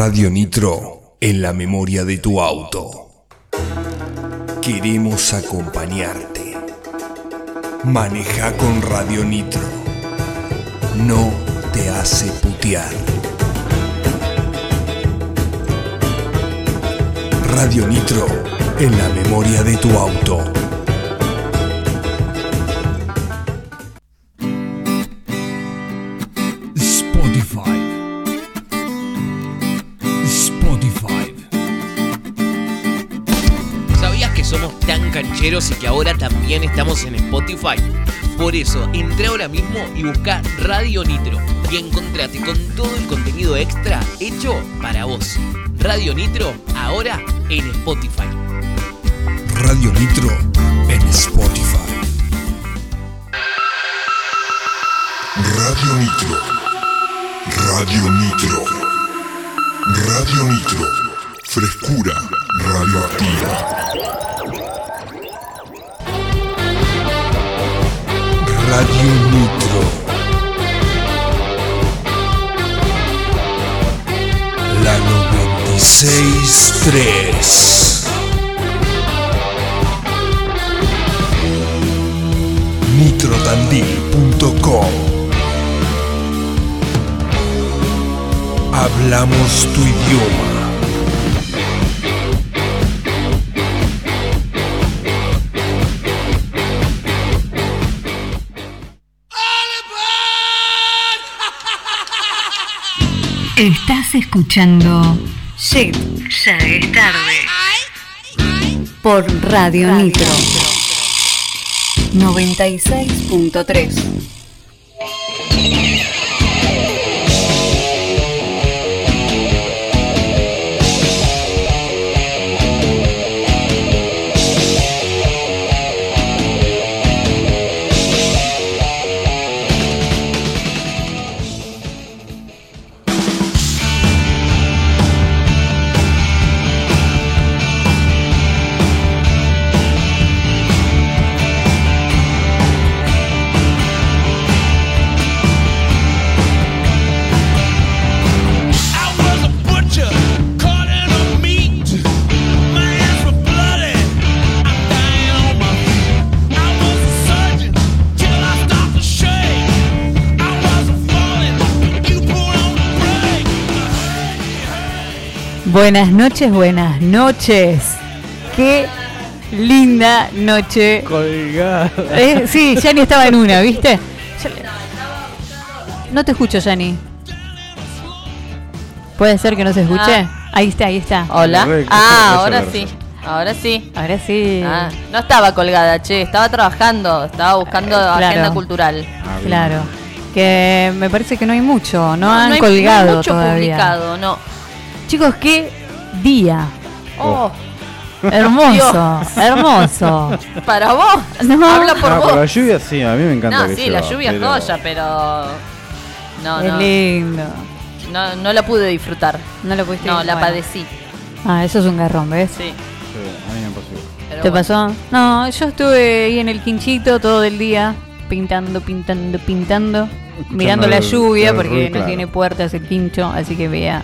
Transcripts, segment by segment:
Radio Nitro en la memoria de tu auto. Queremos acompañarte. Maneja con Radio Nitro. No te hace putear. Radio Nitro en la memoria de tu auto. Y que ahora también estamos en Spotify? Por eso, entra ahora mismo y busca Radio Nitro y encontrate con todo el contenido extra hecho para vos. Radio Nitro, ahora en Spotify. Radio Nitro en Spotify. Radio Nitro. Radio Nitro. Radio Nitro. Frescura radioactiva. Radio Nitro. La 96.3. nitrotandil.com Hablamos tu idioma. Estás escuchando Shit, ya es tarde. Por Radio Nitro 96.3. Buenas noches, buenas noches. Qué linda noche. Colgada. Eh, sí, Yani estaba en una, ¿viste? No te escucho, Yani. ¿Puede ser que no se escuche? Ah. Ahí está, ahí está. Hola. Ah, ahora sí. Ahora sí. Ahora sí. Ah, no estaba colgada, che, estaba trabajando, estaba buscando Eh, claro. agenda cultural. Ah. Claro. Que me parece que no hay mucho, no, han hay- colgado no hay mucho todavía. publicado, no. Chicos, qué día. Oh, Hermoso, hermoso. para vos. No. Habla por Ah, vos. la lluvia sí, a mí me encanta. No, que sí, la llueva, lluvia es pero- joya, pero no, Qué no, lindo. no, no la pude disfrutar. No lo pudiste No, la bueno. padecí. Ah, eso es un garrón, ¿ves? Sí. Sí, a mí me pasó. igual. pero ¿Te bueno. pasó? No, yo estuve ahí en el quinchito todo el día, pintando, pintando, pintando, mirando la el- lluvia el porque ruido, no claro. tiene puertas el quincho, así que veía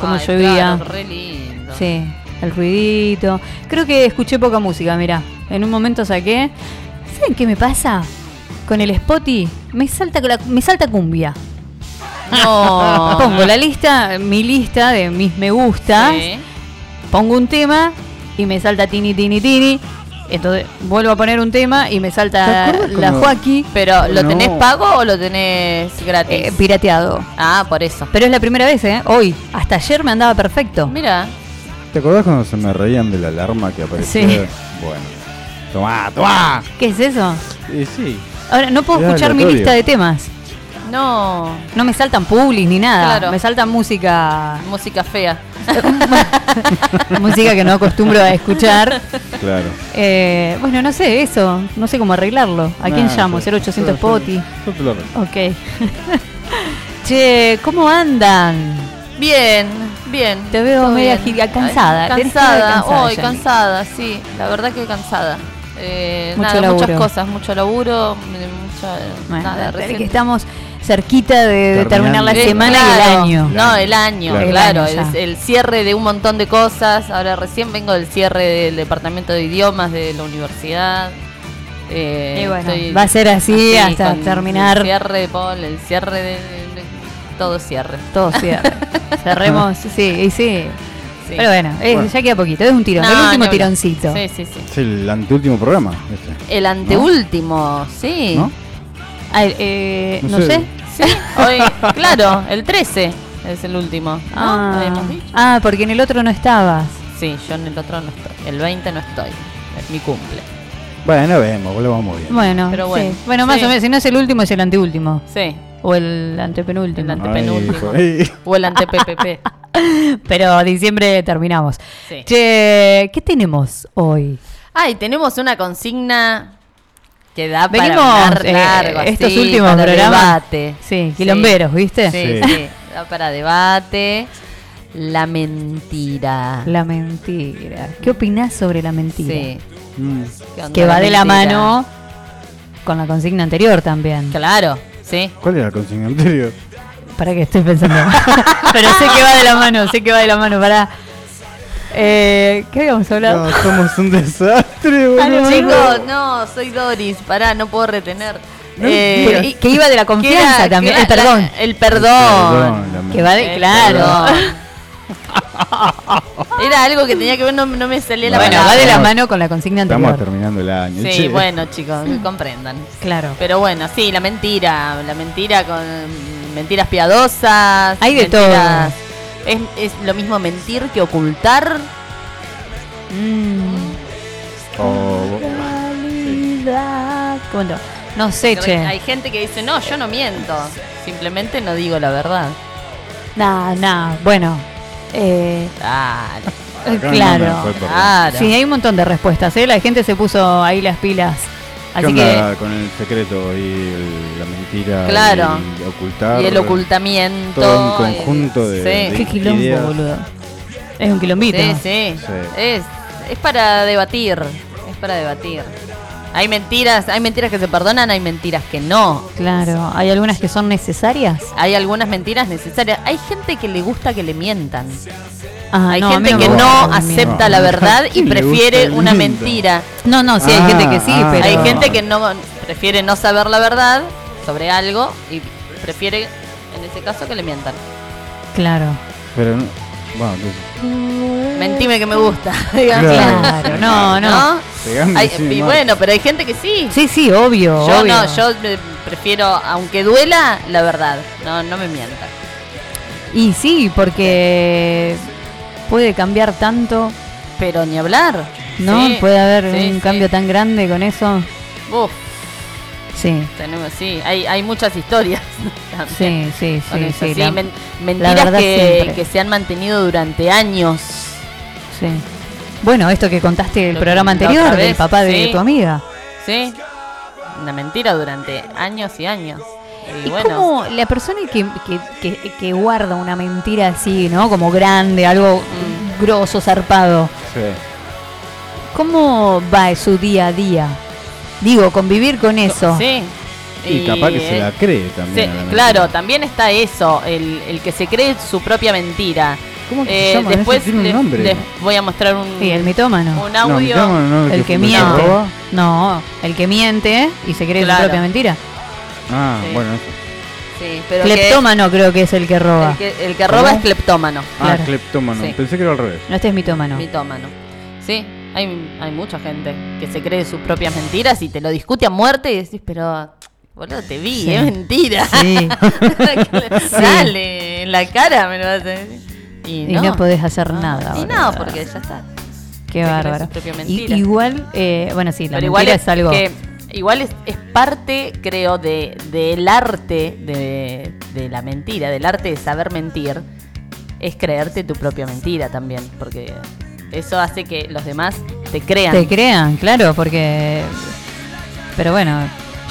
cómo Ay, llovía. claro, re lindo. Sí, el ruidito. Creo que escuché poca música, mira. En un momento saqué. ¿Saben qué me pasa? Con el Spotify me salta me salta cumbia. No. Pongo la lista, mi lista de mis me gusta, Sí. pongo un tema y me salta tini tini tini. Entonces vuelvo a poner un tema y me ¿Te salta la Joaquín Pero, ¿lo No. tenés pago o lo tenés gratis? eh, pirateado. ah, por eso. Pero es la primera vez, ¿eh? Hoy. Hasta ayer me andaba perfecto. Mira, ¿Te acordás cuando se me reían de la alarma que aparecía? Sí. Bueno. Tomá, tomá. ¿Qué es eso? Sí. Ahora, no puedo Es escuchar mi lista de temas. No. No me saltan publis ni nada. Claro. Me saltan música. Música fea. música que no acostumbro a escuchar. Claro. Eh, bueno, no sé, eso. No sé cómo arreglarlo. ¿A quién Nah, llamo? yo- 0800 yo- Poti. Ok. che, ¿cómo andan? Bien, bien. Te veo media bien. gira- cansada. Ay, Cansada, hoy cansada, sí. La verdad que cansada. Eh, Mucho nada, muchas cosas, mucho laburo, mucha, Bueno, nada, recién- que estamos cerquita de, de terminar la. Eh, semana y claro. el año. No, el año, Claro. claro. El año cierre de un montón de cosas. Ahora recién vengo del cierre del departamento de idiomas de la universidad. Eh, Y bueno, estoy va a ser así hasta terminar. El cierre de Paul, el cierre de, de- todo cierre. Todo cierre. Cerremos, sí, y sí. Sí. Pero bueno, Bueno. ya queda poquito, es un tirón, No, el último hablar. tironcito. Sí, sí, sí. Es el anteúltimo programa. Este. El anteúltimo, sí. ¿No? Ah, eh, no, No sé. sé. Sí, hoy, claro, el 13 es el último. Ah, ah, porque en el otro no estabas. Sí, yo en el otro no estoy. El 20 no estoy. Es mi cumple. Bueno, vemos, lo vamos bien. Bueno, Pero sí. bueno, bueno, más sí. o menos, si no es el último, es el anteúltimo. Sí. O el antepenúltimo. El ante- antepenúltimo. Ay, O el ante PPP. Pero diciembre terminamos. Sí. Che, ¿qué tenemos hoy? Ay, tenemos una consigna que da Venimos, para hablar eh, largo, estos así, últimos para programas. debate. Sí, quilomberos, ¿viste? Sí, Sí. sí, da para debate. La mentira. La mentira. ¿Qué opinás sobre la mentira? Sí. Mm. ¿Qué onda Que va de la mano con la consigna anterior también. Claro, sí. ¿Cuál era la consigna anterior? Para que estoy pensando. Pero sé que va de la mano, sé que va de la mano. Para. Eh, ¿Qué habíamos hablado? No, somos un desastre, boludo. Ah, no, Chicos, no, soy Doris. Pará, no puedo retener. No, Eh, Que, que iba de la ¿qué confianza era- también. El perdón. la- el perdón. Perdón, la Que va de. El Claro. perdón. Era algo que tenía que ver, no, no me salía la Bueno, palabra. va de la Estamos- mano con la consigna Estamos anterior. terminando el año. Sí, che. bueno, chicos, que comprendan. Claro. Pero bueno, sí, la mentira, la mentira con mentiras piadosas. Hay de mentiras- Es, es lo mismo mentir que ocultar. Mm. Oh, Realidad. ¿Cómo no? No sé, che. Hay gente que dice, no, yo no miento. Simplemente no digo la verdad. Nah, nah. Bueno. Eh, Claro, claro. Sí, hay un montón de respuestas, ¿eh? La gente se puso ahí las pilas. ¿Qué Así onda que. con el secreto y el- la mentira? Claro. Y ocultar. Y el ocultamiento. Todo un y- conjunto de- Sí. de- Qué quilombo, ideas. boludo. Es un quilombito. Sí, sí. Sí. Es, es para debatir. Es para debatir. Hay mentiras, hay mentiras que se perdonan, hay mentiras que no. Claro. Hay algunas que son necesarias. Hay algunas mentiras necesarias. Hay gente que le gusta que le mientan. Ah, hay no, gente no que no acepta la verdad y ¿Quién le gusta prefiere una mentira. No, no, sí, hay Ah, gente que sí, ah. pero. Hay gente que no prefiere no saber la verdad sobre algo y prefiere, en ese caso, que le mientan. Claro. Pero no. Bueno, entonces, Mentime que me gusta. digamos. Claro, no, no. Hay- así y bueno, pero hay gente que sí. Sí, sí, obvio. Yo obvio. no, yo eh, prefiero, aunque duela, la verdad. No, no me mientan. Y sí, porque puede cambiar tanto, Pero ni hablar. ¿no? Sí, puede haber sí, un sí. cambio tan grande con eso. Uf, Sí, tenemos, sí, hay, hay muchas historias. también sí, sí, sí. eso, sí, sí, la- men- la mentiras que, se han mantenido durante años. sí. Bueno, esto que contaste el Lo- programa anterior del papá de tu amiga. ¿Sí? Una mentira durante años y años. Y, ¿Y bueno, cómo la persona que, que, que- que guarda una mentira así, ¿no? Como grande, algo Mm. grosso, zarpado, Sí. ¿cómo va su día a día? Digo, convivir con eso. Sí. Y, capaz que se eh, la cree también. La claro, también está eso, el, el que se cree su propia mentira. ¿Cómo que Eh, se llama? después Ese tiene un les- nombre. les voy a mostrar un, Sí, el mitómano. un No, audio. mitómano no, el que que miente. roba. No, el que miente y se cree Claro. su propia mentira. Ah, Sí. bueno, eso. Sí, pero que- Cleptómano creo que es el que roba. el, que, el que roba ¿Cómo? es cleptómano, Ah, Claro. cleptómano. Sí. Pensé que era al revés. No, este es mitómano. mitómano. Sí, hay, hay mucha gente que se cree sus propias mentiras y te lo discute a muerte y decís, pero boludo, te vi, Sí. es mentira. Sí. Dale, en la cara me lo vas a decir. Y Y no, podés hacer nada. Y boludo. no, porque ya está. Qué cree bárbaro. Y- igual, eh, bueno, sí, la Pero mentira igual es, algo. que igual es, es parte, creo, de del arte de, de la mentira, del arte de saber mentir, es creerte tu propia mentira también, porque eso hace que los demás te crean. Te crean, claro, porque. Pero bueno,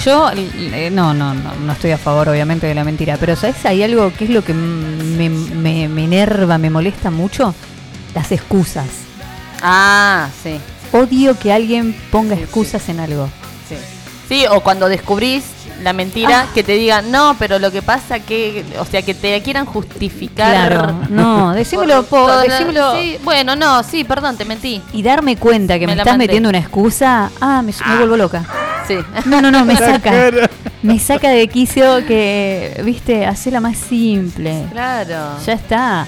yo eh, no, no, no, no estoy a favor, obviamente, de la mentira. Pero ¿sabes? Hay algo que es lo que me, me, me enerva, me molesta mucho: las excusas. Ah, sí, Odio que alguien ponga Sí, excusas en algo. sí. Sí, o cuando descubrís la mentira, Ah. que te digan, no, pero lo que pasa que, o sea, que te quieran justificar. Claro, no, decímelo, por decímelo. sí, bueno, no, sí, perdón, te mentí. Y darme cuenta que Me me, estás mandé. metiendo una excusa, ah, me, me vuelvo loca. Sí. No, no, no, me saca. Me saca de quicio que, viste, hacela más simple. Claro. Ya está.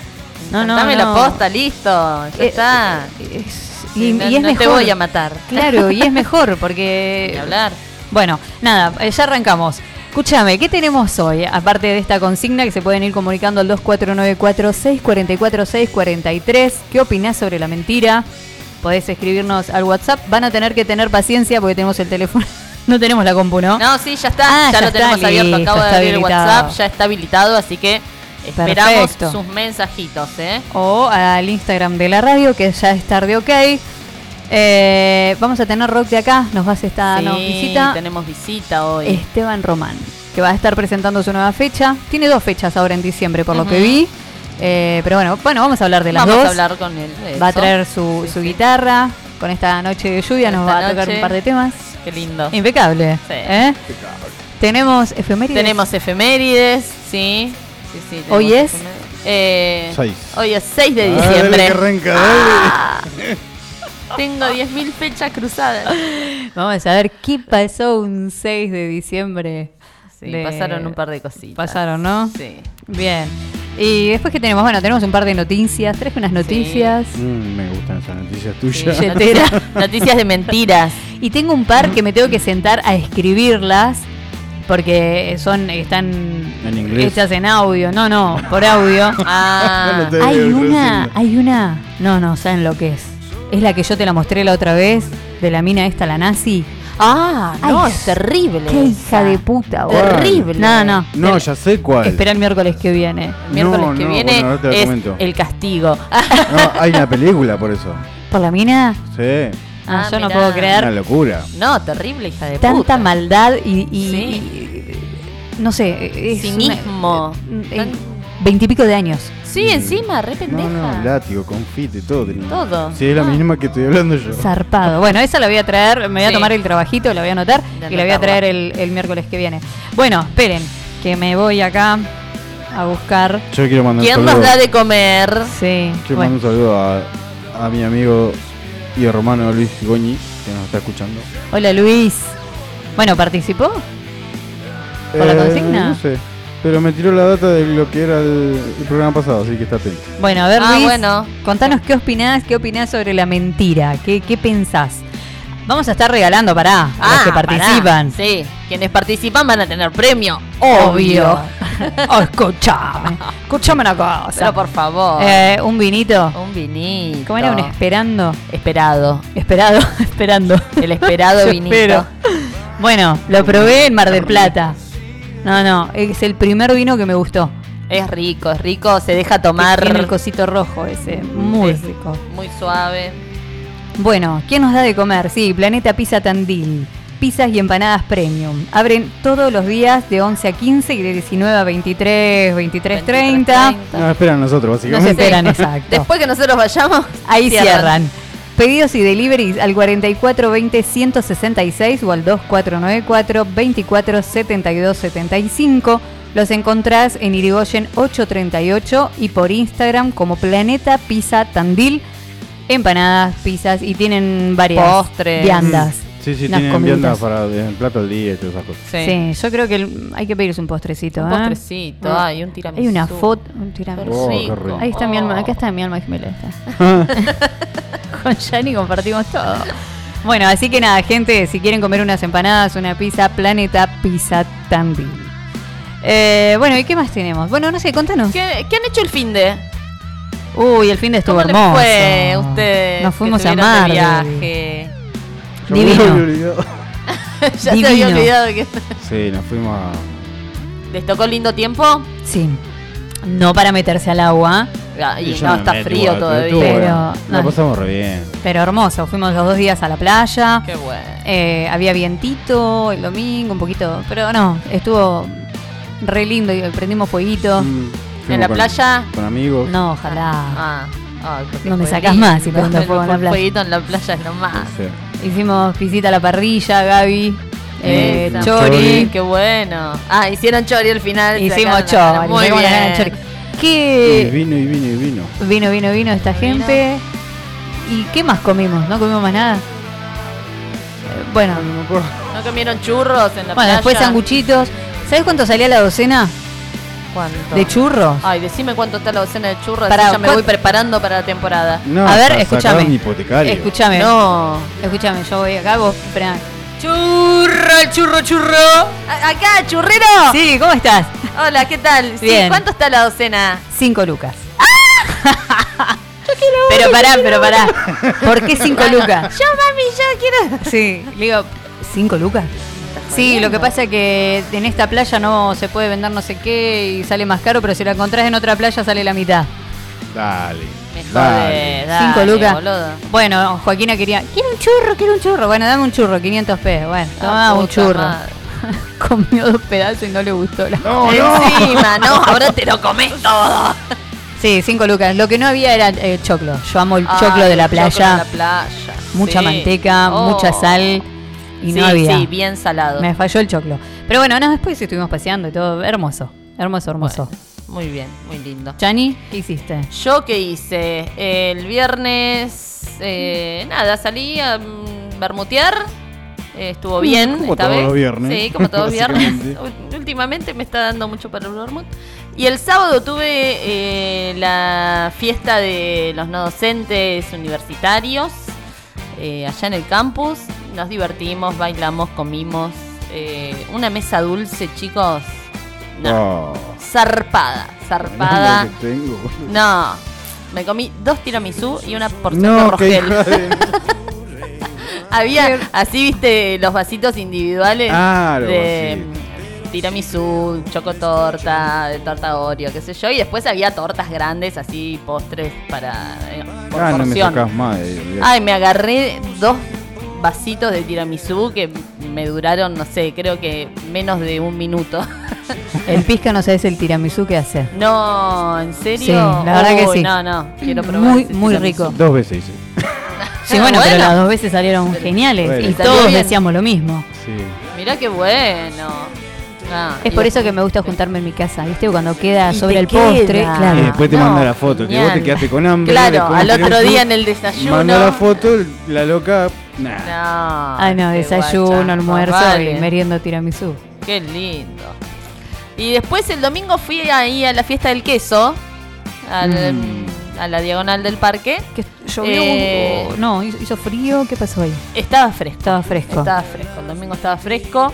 No, no, Dame no. la posta, listo. Ya Eh, está. Es- Sí, y, no, es no mejor. te voy a matar. Claro, y es mejor porque. hablar. Bueno, nada, eh, ya arrancamos. Escúchame, ¿qué tenemos hoy? Aparte de esta consigna que se pueden ir comunicando al 2494-644-643. ¿Qué opinás sobre la mentira? Podés escribirnos al WhatsApp. Van a tener que tener paciencia porque tenemos el teléfono. No tenemos la compu, ¿no? No, sí, ya está. Ah, ya, ya lo tenemos abierto. Acabo de abrir el. WhatsApp. Ya está habilitado, así que esperamos Perfecto. sus mensajitos, ¿eh? O al Instagram de la radio, que ya es tarde ok. Eh, vamos a tener rock de acá. Nos vas a estar nos Sí, visita tenemos visita hoy. Esteban Román, que va a estar presentando su nueva fecha. Tiene dos fechas ahora en diciembre, por lo que vi. Eh, pero bueno, bueno, vamos a hablar de las Vamos dos. a hablar con él. Va a traer su, Sí, su sí. guitarra. Con esta noche de lluvia nos va a tocar noche. un par de temas. Qué lindo. Impecable. Sí. ¿eh? Tenemos efemérides. Tenemos efemérides, sí. sí, sí tenemos Hoy es-. Eh. Hoy es 6 de Dale, diciembre. que arranca, Ah, tengo 10.000 fechas cruzadas. Vamos a ver qué pasó un 6 de diciembre. Sí, de- pasaron un par de cositas. Pasaron, ¿no? Sí. Bien. Y después que tenemos, bueno, tenemos un par de noticias. Traje unas noticias. Mm, me gustan esas noticias tuyas. Noticias, noticias de mentiras. Y tengo un par que me tengo que sentar a escribirlas porque son están En inglés. hechas en audio. No, no, por audio. Ah, hay una, hay una. No, no, saben lo que es. Es la que yo te la mostré la otra vez de la mina esta, la nazi. ah no, Ay, es terrible. Qué hija de puta, boludo. Terrible. No, no. No, ya sé cuál. Espera el miércoles que viene. El miércoles No, que no, viene bueno, la es comento. el castigo. No, hay una película por eso. ¿Por la mina? Sí. Ah, Ah, yo no puedo Una creer locura. No, terrible, hija de tanta puta. maldad y, y- Sí. y- no sé, es Cinismo. una- eh, veintipico de años. Sí, encima, re pendeja. No, no, látigo, confite, todo. tenía. Todo. Sí, es la Ah. misma que estoy hablando yo. Zarpado. Bueno, esa la voy a traer, me voy a Sí. tomar el trabajito, la voy a anotar y la voy a traer el, el miércoles que viene. Bueno, esperen, que me voy acá a buscar. Yo quiero mandar un ¿Quién saludo. nos da de comer? Sí. Quiero bueno. mandar un saludo a, a mi amigo y hermano Luis Goñi, que nos está escuchando. Hola Luis. Bueno, ¿participó? ¿Por la consigna? Eh, No sé. Pero me tiró la data de lo que era el, el programa pasado, así que está atento. Bueno, a ver Ah, Luis, bueno. contanos qué opinás, qué opinás sobre la mentira, qué, qué pensás. Vamos a estar regalando, pará, a los que pará. participan. Sí, quienes participan van a tener premio. Obvio. oh, escuchame, escuchame una cosa. Pero por favor. Eh, un vinito. un vinito. ¿Cómo era un esperando? Esperado. Esperado, esperando. El esperado vinito. espero. Bueno, lo probé en Mar del Plata. No, no, es el primer vino que me gustó. Es rico, es rico, se deja tomar. Tiene el cosito rojo ese, muy Es rico. Muy suave. Bueno, ¿quién nos da de comer? Sí, Planeta Pizza Tandil. Pizzas y empanadas premium. Abren todos los días de 11 a 15 y de 19 a 23, 23, 30. No, esperan nosotros, No se básicamente. esperan, exacto. Después que nosotros vayamos, Ahí cierran. Pedidos y deliveries al 4420 166 o al 2494 24 72 75. Los encontrás en Irigoyen 838 y por Instagram como Planeta Pizza Tandil. Empanadas, pizzas y tienen varias Postres. viandas. Sí, sí, unas tienen comiditas. viandas para el plato al día y todas esas cosas. Sí. Sí, yo creo que el- hay que pedirse un postrecito. Un ¿eh? postrecito, Ah. ay, un tiramisú. Hay una foto, un tiramisú. Oh. Ahí está mi alma, acá está mi alma gemela. Con Yanni compartimos todo. Bueno, así que nada, gente, si quieren comer unas empanadas, una pizza, Planeta Pizza Tandil. Eh, bueno, ¿y qué más tenemos? Bueno, no sé, contanos. ¿Qué, qué han hecho el fin de? Uy, el fin de estuvo ¿Cómo hermoso. fue a ustedes? Nos que fuimos a Mar. viaje. Yo me Divino. había olvidado. ya se Divino. había olvidado que Sí, nos fuimos a. les tocó lindo tiempo. Sí. No para meterse al agua, Ah, Y, no, me está metí frío igual, todavía. Pero- no. La pasamos re bien. pero hermoso. Fuimos los dos días a la playa. Qué bueno. Eh, había vientito el domingo, un poquito. Pero no, estuvo re lindo. y Prendimos fueguito. Mm, ¿En la con- playa? Con amigos. No, ojalá. Ah, porque No me lindo. más si prendo fuego en la Un playa. fueguito en la playa es nomás. Sí. Hicimos visita a la parrilla, Gaby. eh, Esa. chori. Qué bueno. Ah, hicieron chori al final. Hicimos chori. Muy bien. chori. Y ¿Qué vino y vino y vino. vino, vino, vino esta gente? ¿Y qué más comimos? ¿No comimos más nada? Eh, Bueno, No me acuerdo. ¿No comieron churros en la bueno, playa? después sanguchitos. ¿Sabes cuánto salía la docena ¿Cuánto? de churros? Ay, decime cuánto está la docena de churros. Pará, así ya me ¿cuán- voy preparando para la temporada. No, A ver, escúchame. Escúchame. No. Escúchame, yo voy acá, vos, espera. Churro, el churro, churro. Acá, churrero. Sí, ¿cómo estás? Hola, ¿qué tal? Sí, Bien. ¿Cuánto está la docena? Cinco lucas. Pero pará, pero pará. ¿Por qué cinco lucas? Yo, mami, yo quiero. Sí, le digo, ¿cinco lucas? Sí, lo que pasa es que en esta playa no se puede vender no sé qué y sale más caro, pero si la encontrás en otra playa sale la mitad. Dale. Me dale. Cinco lucas. boludo. Bueno, Joaquina quería, quiero un churro, quiero un churro. Bueno, dame un churro, 500 pesos. Bueno, toma Ah, un puta churro. madre. Comió dos pedazos y no le gustó la No, no. Encima, no, ahora te lo comes todo. Sí, cinco lucas. Lo que no había era eh, choclo. Yo amo el Ay, choclo de la playa. de la playa. Mucha sí. manteca, Oh. mucha sal. Y sí, no había. Sí, bien salado. Me falló el choclo. Pero bueno, no, después estuvimos paseando y todo. Hermoso. Hermoso, hermoso. Bueno, muy bien, muy lindo. Chani, ¿qué hiciste? Yo qué hice el viernes, eh, nada, salí a mm, bermutear. Eh, estuvo bien como esta todos vez. los viernes, Sí, como todos los viernes. Últimamente me está dando mucho para el vermut. Y el sábado tuve eh, la fiesta de los no docentes universitarios eh, allá en el campus. Nos divertimos, bailamos, comimos. una mesa dulce, chicos. No, Oh, zarpada, zarpada. que tengo. No, me comí dos tiramisú y una porción No, de de... Había así, viste, los vasitos individuales Claro, de mm, tiramisú, chocotorta, de torta Oreo, qué sé yo, y después había tortas grandes, así postres para eh, por Ah, no me Ay, me agarré dos vasitos de tiramisú que me duraron, no sé, creo que menos de un minuto. El pizca no sabes el tiramisú que hace. no, ¿en serio? Sí, la verdad que sí. No, no, quiero probar. Muy, muy tiramisú. rico. Dos veces hice. Sí, bueno, pero las dos veces salieron geniales. Bueno. Y todos bien. decíamos lo mismo. Sí. Mirá qué bueno. Ah, Es y por eso que me gusta juntarme en mi casa, ¿viste? Cuando queda Y sobre el queda. postre, Y claro. después te No, manda la foto, que vos te genial. quedaste con hambre. Claro, al otro día en el desayuno. Manda la foto, la loca. Nah. No. Ah, no, desayuno, guacha. almuerzo Vale. y meriendo tiramisú. Qué lindo. Y después el domingo fui ahí a la fiesta del queso, al- Mm. a la diagonal del parque. ¿Qué, ¿Llovió? Eh, no, hizo, hizo frío. ¿Qué pasó ahí? Estaba fresco. Estaba fresco. Estaba fresco. El domingo estaba fresco.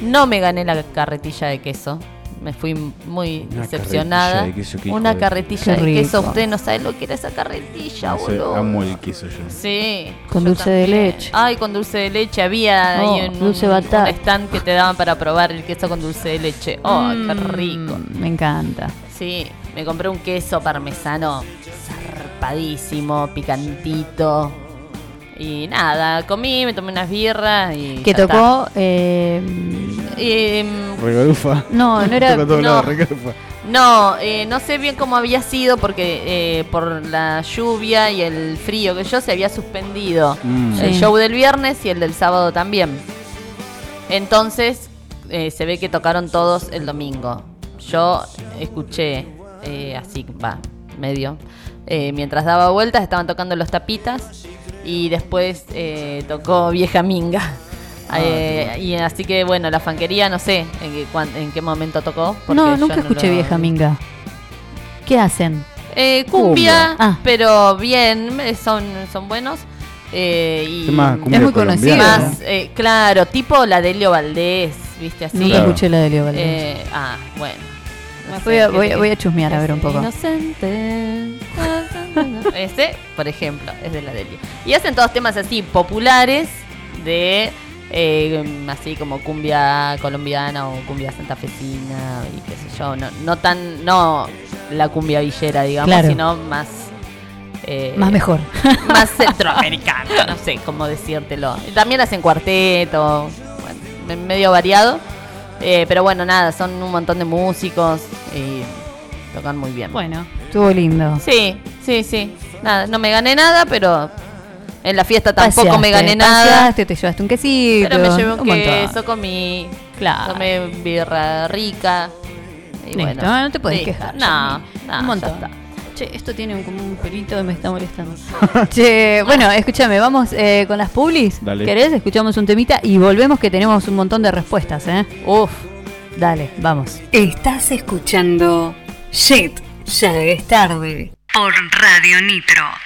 No me gané la carretilla de queso. Me fui muy Una decepcionada. carretilla de queso, qué hijo Una de- carretilla Qué de queso. Usted no sabe lo que era esa carretilla, No sé, boludo. amo el queso yo. Sí. Con yo dulce de leche. Ay, con dulce de leche. Había Oh, ahí un, dulce un- batata. un stand que te daban para probar el queso con dulce de leche. Oh, qué Mm, rico. Me encanta. Sí, me compré un queso parmesano zarpadísimo, picantito. Y nada, comí, me tomé unas birras y. Que tocó. eh, Eh, mm, Regalufa. no, no era. No. no, eh, no sé bien cómo había sido porque eh, por la lluvia y el frío que yo se había suspendido Mm. el Sí. show del viernes y el del sábado también. Entonces eh, se ve que tocaron todos el domingo. Yo escuché eh, así, va, medio. Eh, mientras daba vueltas estaban tocando los tapitas y después eh, tocó Vieja Minga. Ah, Eh, y así que bueno, la fanquería no sé en qué, cuán- en qué momento tocó. No, nunca escuché lo- vieja minga. ¿Qué hacen? Eh, cumbia, Cumbia. Ah. pero bien, eh, son, son buenos. eh, y Es más, Es muy conocido. eh, claro, tipo la de Elio Valdés, ¿viste? Así. Nunca Claro. escuché la de Leo Valdés. Eh, ah, bueno. No Voy a- ¿qué voy voy a chusmear a ver un poco. Inocente. Ese, por ejemplo, es de la de Elio. Y hacen todos temas así, populares, de eh, así como cumbia colombiana o cumbia santafesina y qué sé yo. No, no tan, no la cumbia villera, digamos, Claro. sino más. eh, Más mejor. más centroamericana, no sé cómo decírtelo. También hacen cuarteto, bueno, me- medio variado. Eh, pero bueno, nada, son un montón de músicos y tocan muy bien. Bueno, estuvo lindo. Sí, sí, sí. Nada, no me gané nada, pero En la fiesta tampoco me gané nada. te llevaste un quesito. Pero me llevé un, un montón. queso, comí, Claro. tomé birra rica. Y Listo, bueno, no te puedes listo. quejar. No, no, un montón. ya está. Che, esto tiene un- como un pelito y me está molestando. che, bueno, escúchame, vamos eh, con las publis. Dale. ¿Querés? Escuchamos un temita y volvemos que tenemos un montón de respuestas, ¿eh? Uf, Dale, vamos. Estás escuchando Shit, ya es tarde. Por Radio Nitro.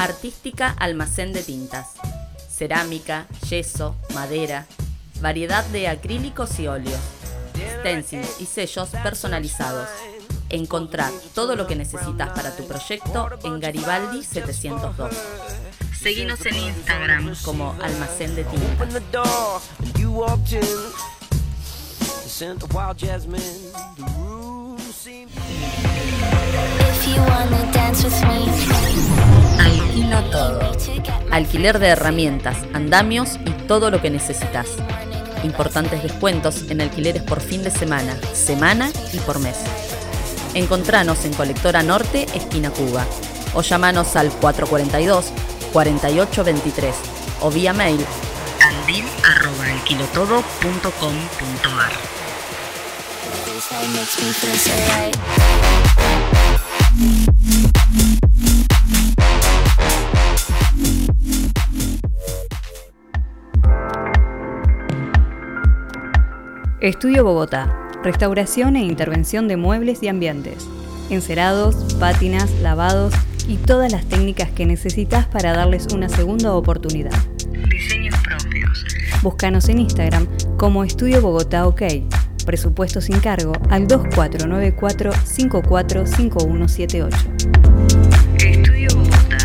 Artística Almacén de Tintas. Cerámica, yeso, madera, variedad de acrílicos y óleos, stencils y sellos personalizados. Encontrar todo lo que necesitas para tu proyecto en Garibaldi 702. Seguinos en Instagram como Almacén de Tintas. Alquiler de herramientas, andamios y todo lo que necesitas. Importantes descuentos en alquileres por fin de semana, semana y por mes. Encontranos en Colectora Norte, esquina Cuba. O llamanos al 442-4823 o vía mail tandil.alquilotodo.com.ar Estudio Bogotá. Restauración e intervención de muebles y ambientes. Encerados, pátinas, lavados y todas las técnicas que necesitas para darles una segunda oportunidad. Diseños propios. Búscanos en Instagram como Estudio Bogotá OK. Presupuesto sin cargo al 2494 545178. Estudio Bogotá.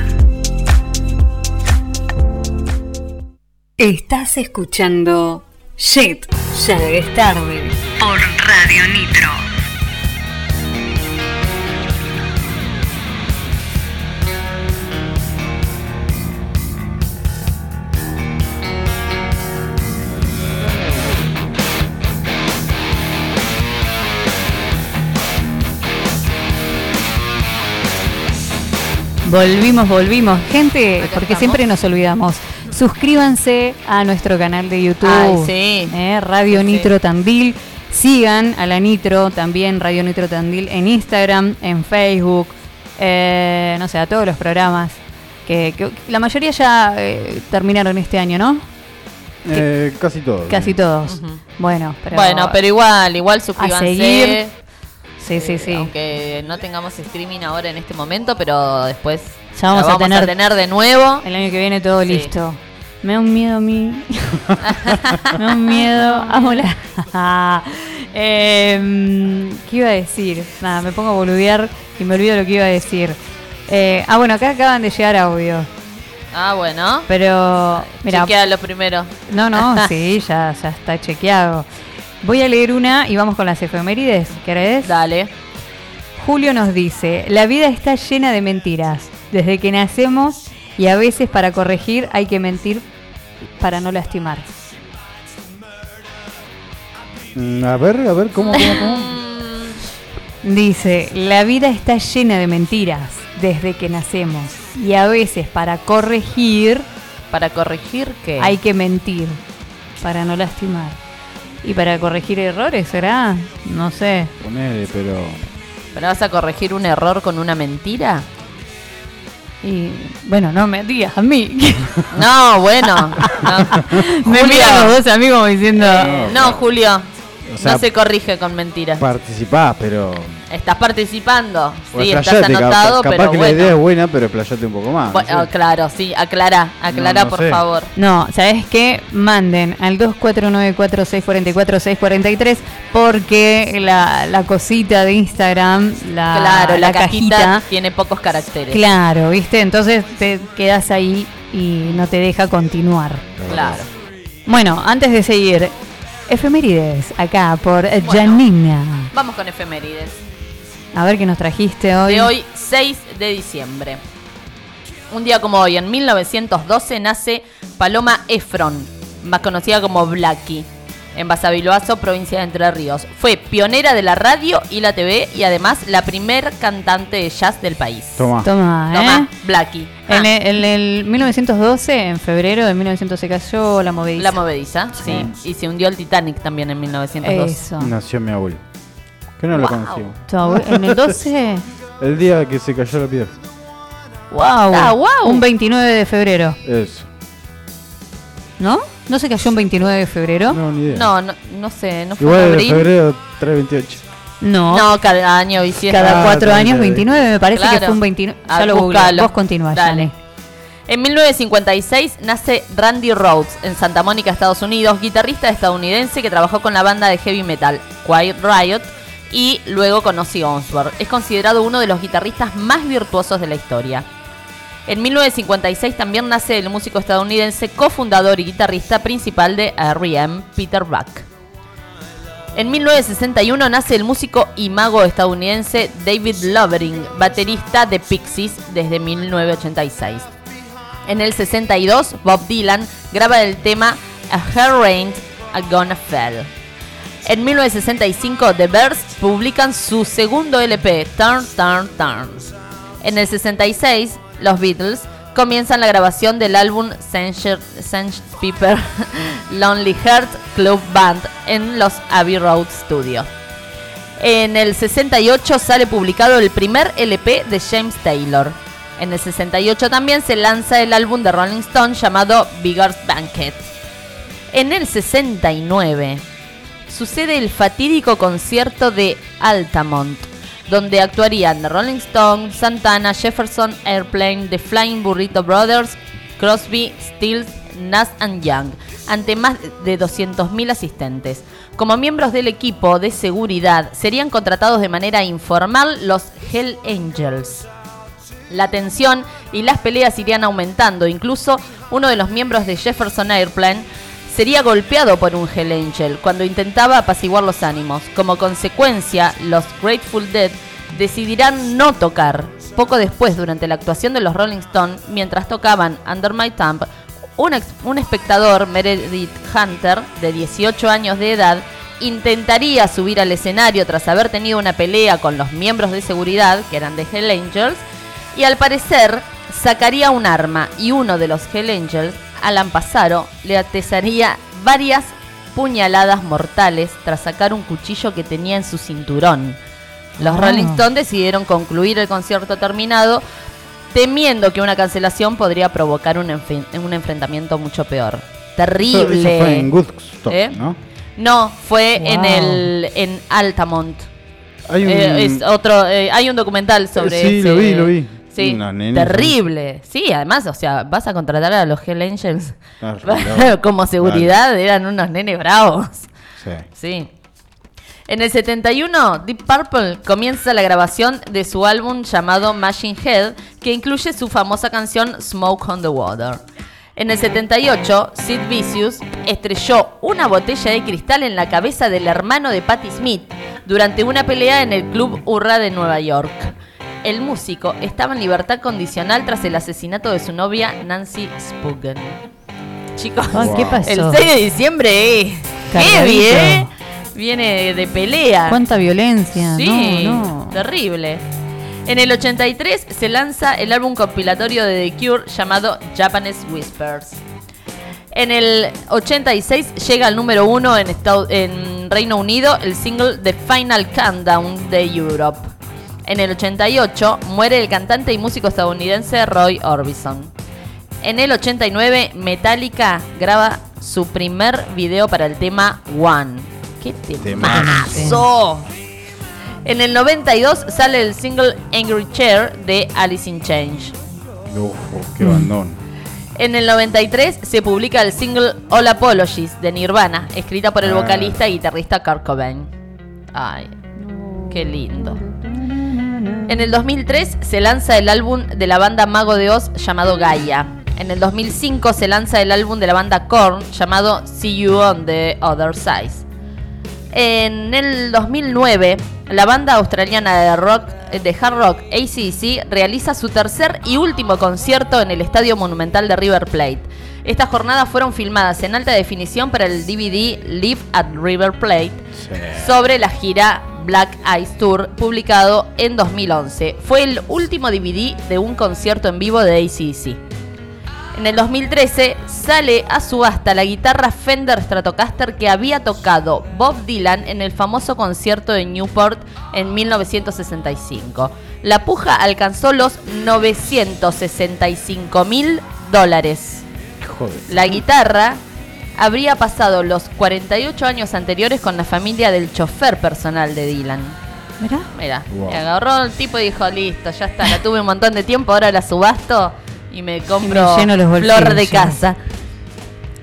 Estás escuchando Shit, ya es tarde. Por Radio Nitro. Volvimos, volvimos. Gente, Acá porque estamos. siempre nos olvidamos. Suscríbanse a nuestro canal de YouTube. Ay, sí. eh, Radio Sí, sí. Nitro Tandil. Sigan a la Nitro, también Radio Nitro Tandil en Instagram, en Facebook, eh, no sé, a todos los programas. Que, que la mayoría ya eh, terminaron este año, ¿no? Eh, casi todo. Casi todos. Bueno, pero, Bueno, pero igual, igual suscríbanse. seguir. Sí, sí, Eh, sí. Aunque no tengamos streaming ahora en este momento, pero después Ya vamos a tener- de nuevo. El año que viene todo Sí. listo. Me da un miedo a mí. Me da un miedo. Amo la. Em, ¿Qué iba a decir? Nada, me pongo a boludear y me olvido lo que iba a decir. Eh, ah, bueno, acá acaban de llegar audio. Ah, bueno. Pero, mira, Chequea lo primero. no, no, sí, ya, ya está chequeado. Voy a leer una y vamos con las efemérides. ¿Querés? Dale. Julio nos dice, la vida está llena de mentiras. Desde que nacemos y a veces para corregir hay que mentir para no lastimar. Mm, A ver, a ver, ¿cómo, cómo, cómo? Dice, la vida está llena de mentiras desde que nacemos y a veces para corregir Para corregir qué. hay que mentir para no lastimar. Y para corregir errores, ¿será? No sé. Ponele, pero. ¿Pero vas a corregir un error con una mentira? Y bueno, no me digas a mí. No, bueno. No, me miran los dos amigos como diciendo... Eh, no, Julio. O sea, no se corrige con mentiras. Participás, pero. Estás participando. o Sí, estás anotado, capaz pero que bueno. la idea es buena, pero explayate un poco más. no Bueno, sé. claro, sí, aclara, aclara no por sé. favor. No, ¿sabes qué? Manden al 2494-644-643 porque la, la cosita de Instagram, la, claro, la, cajita, cajita, tiene pocos caracteres. claro, ¿viste? Entonces te quedas ahí y no te deja continuar. Claro. Bueno, antes de seguir, efemérides acá por Janina. Vamos con efemérides. A ver qué nos trajiste hoy. De hoy, 6 de diciembre. Un día como hoy, en 1912, nace Paloma Efron, más conocida como Blackie. en Basavilbaso, provincia de Entre Ríos. Fue pionera de la radio y la TV y además la primer cantante de jazz del país. Toma. Toma, ¿eh? Toma, Blackie. En Ah, el, en el 1912, en febrero de 1900 se cayó la movediza. la movediza, sí. Y se hundió el Titanic también en 1902. Eso. Nació mi abuelo. Que no lo Wow. conocimos. Tu abue- En el 12, El día que se cayó la piedra. wow. Ah, wow. Un 29 de febrero, Eso. ¿no? ¿No se cayó un 29 de febrero? No, ni idea. No, no, no sé, no fue Igual en de abril. febrero 328. No. No, cada año bisiesto. Cada Ah, cuatro está años, bien. 29, me parece que Claro. fue un 29. Ah, Ya lo googleo. búscalo. Vos continuás, Dale. Yane. En 1956 nace Randy Rhodes en Santa Mónica, Estados Unidos, guitarrista estadounidense que trabajó con la banda de heavy metal Quiet Riot y luego con Ozzy Osbourne. Es considerado uno de los guitarristas más virtuosos de la historia. En 1956 también nace el músico estadounidense, cofundador y guitarrista principal de R.E.M., Peter Buck. En 1961 nace el músico y mago estadounidense David Lovering, baterista de Pixies desde 1986. En el 62, Bob Dylan graba el tema A Hair Ain't a Gonna Fall. En 1965, The Birds publican su segundo LP, Turn, Turn, Turn. En el 66, los Beatles comienzan la grabación del álbum Sandpaper Lonely Heart Club Band en los Abbey Road Studios. En el 68 sale publicado el primer LP de James Taylor. En el 68 también se lanza el álbum de Rolling Stone llamado Bigger's Banquet. En el 69 sucede el fatídico concierto de Altamont, donde actuarían Rolling Stones, Santana, Jefferson Airplane, The Flying Burrito Brothers, Crosby, Stills, Nas and Young, ante más de 200.000 asistentes. Como miembros del equipo de seguridad serían contratados de manera informal los Hell Angels. La tensión y las peleas irían aumentando. Incluso uno de los miembros de Jefferson Airplane sería golpeado por un Hell Angel cuando intentaba apaciguar los ánimos. Como consecuencia, los Grateful Dead decidirán no tocar. Poco después, durante la actuación de los Rolling Stones, mientras tocaban Under My Thumb, un, un espectador, Meredith Hunter, de 18 años de edad, intentaría subir al escenario tras haber tenido una pelea con los miembros de seguridad, que eran de Hell Angels, y al parecer sacaría un arma y uno de los Hell Angels, Alan Pasaro, le atesaría varias puñaladas mortales tras sacar un cuchillo que tenía en su cinturón. Los Ah. Rolling Stones decidieron concluir el concierto terminado, temiendo que una cancelación podría provocar un, enfe- un enfrentamiento mucho peor. Terrible. eso fue en Woodstock, ¿Eh? ¿no? No, fue en el en Altamont. Hay un... Eh, es otro, eh, hay un documental sobre Sí, ese- lo vi, lo vi. Sí, terrible. Sí, además, o sea, vas a contratar a los Hell Angels Ah, claro. como seguridad, eran unos nenes bravos. Sí. Sí. En el 71, Deep Purple comienza la grabación de su álbum llamado Machine Head, que incluye su famosa canción Smoke on the Water. En el 78, Sid Vicious estrelló una botella de cristal en la cabeza del hermano de Patti Smith durante una pelea en el Club Hurra de Nueva York. El músico estaba en libertad condicional tras el asesinato de su novia Nancy Spuggen. Chicos, ¿qué pasó? el 6 de diciembre, eh. Heavy, ¿eh? Viene de pelea. ¿Cuánta violencia? Sí, No, no. terrible. En el 83 se lanza el álbum compilatorio de The Cure llamado Japanese Whispers. En el 86 llega al número uno en Reino Unido el single The Final Countdown de Europe. En el 88 muere el cantante y músico estadounidense Roy Orbison. En el 89 Metallica graba su primer video para el tema One. ¡Qué temazo! En el 92 sale el single Angry Chair de Alice in Change. Uf, qué bandón. En el 93 se publica el single All Apologies de Nirvana, escrita por el Ah. vocalista y guitarrista Kurt Cobain. Ay, qué lindo. En el 2003 se lanza el álbum de la banda Mago de Oz llamado Gaia. En el 2005 se lanza el álbum de la banda Korn llamado See You on the Other Side. En el 2009, la banda australiana de rock de hard rock ACDC realiza su tercer y último concierto en el Estadio Monumental de River Plate. Estas jornadas fueron filmadas en alta definición para el DVD Live at River Plate sobre la gira Black Eyes Tour, publicado en 2011. Fue el último DVD de un concierto en vivo de ACDC. En el 2013 sale a subasta la guitarra Fender Stratocaster que había tocado Bob Dylan en el famoso concierto de Newport en 1965. La puja alcanzó los 965 mil dólares. La guitarra habría pasado los 48 años anteriores con la familia del chofer personal de Dylan. Mirá. Mira, Wow. me agarró el tipo y dijo, listo, ya está, la tuve un montón de tiempo, ahora la subasto y me compro lleno los bolsillos, flor de casa.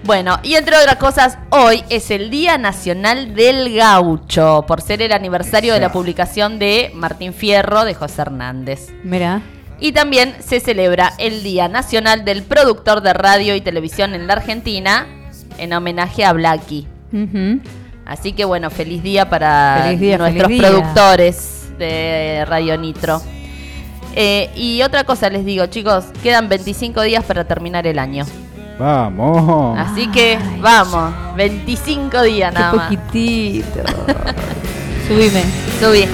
Bueno, y entre otras cosas, hoy es el Día Nacional del Gaucho, por ser el aniversario de la publicación de Martín Fierro de José Hernández. Mirá. Y también se celebra el Día Nacional del Productor de Radio y Televisión en la Argentina, en homenaje a Blackie. Así que bueno, feliz día para Feliz día, nuestros feliz día. productores de Radio Nitro. Eh, y otra cosa les digo, chicos, quedan 25 días para terminar el año. Vamos. Así que vamos, 25 días nada más. poquitito. Subime. Subí.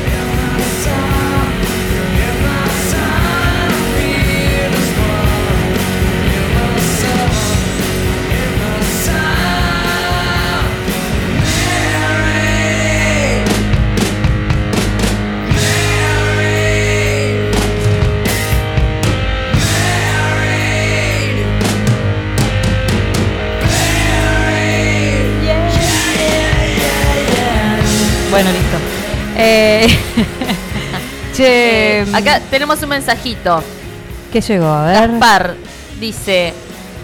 Bueno, listo. Eh, che, Eh, acá tenemos un mensajito. ¿qué llegó? A ver. Gaspar dice,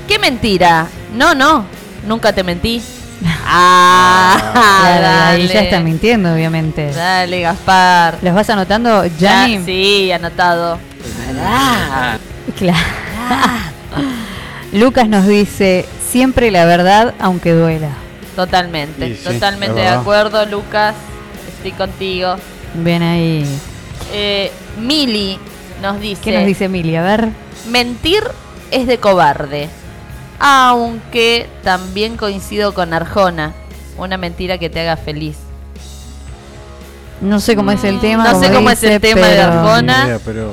qué mentira. No, no, nunca te mentí. Ah, Claro, ahí ya está mintiendo, obviamente. Dale, Gaspar. ¿Los vas anotando, Ya, Jani? sí, anotado. Claro. Lucas nos dice, siempre la verdad, aunque duela. Totalmente, Sí, sí, totalmente de acuerdo, Lucas. Estoy contigo. Ven ahí. Eh, Mili nos dice, ¿Qué nos dice Emilia? A ver. mentir es de cobarde. Aunque también coincido con Arjona. Una mentira que te haga feliz. No sé cómo es el tema. Mm, no sé cómo es el tema de pero- Arjona. Ni idea, pero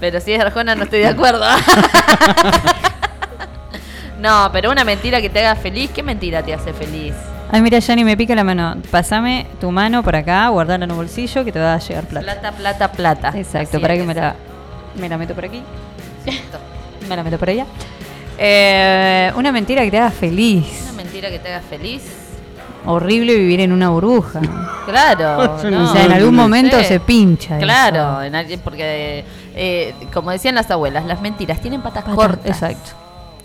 Pero si es Arjona no estoy de acuerdo. no, pero una mentira que te haga feliz. ¿Qué mentira te hace feliz? Ay, mira, Jani, me pica la mano. Pásame tu mano por acá, guardala en un bolsillo que te va a llegar plata. Plata, plata, plata. Exacto, Así para es. que me la, me la meto por aquí. me la meto por allá. Eh, una mentira que te haga feliz. Una mentira que te haga feliz. Horrible vivir en una burbuja. Claro. No, o sea, en algún no momento sé. se pincha. Claro, eso. en porque eh, como decían las abuelas, las mentiras tienen patas Pata- cortas. Exacto.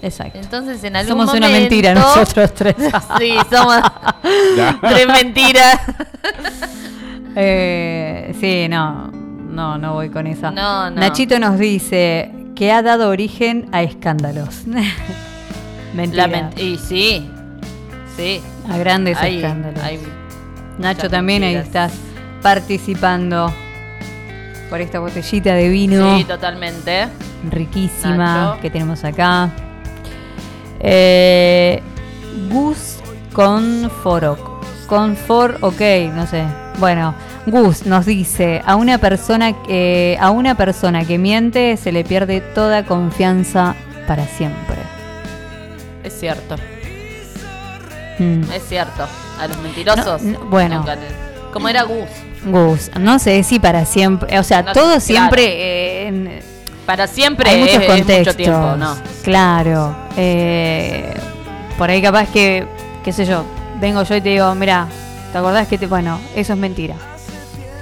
Exacto. Entonces en algún Somos momento una mentira nosotros tres. sí, somos tres mentiras. Eh, sí, no, no, no voy con esa. No, no. Nachito nos dice que ha dado origen a escándalos. Mentira. Y sí, sí. a grandes Hay- escándalos. hay Nacho también ahí estás participando por esta botellita de vino Sí, totalmente. riquísima Nacho. que tenemos acá. Eh, Gus Conforok. Confor, ok, no sé. Bueno, Gus nos dice a una persona que a una persona que miente se le pierde toda confianza para siempre. Es cierto, Mm. es cierto. A los mentirosos. No, no, bueno. Como era Gus. Gus, no sé si para siempre, o sea, No, todo claro. siempre eh, Para siempre hay muchos es, es contextos. mucho tiempo, ¿no? Claro. eh, por ahí capaz que, qué sé yo, vengo yo y te digo, mira, ¿te acordás que te, bueno, eso es mentira?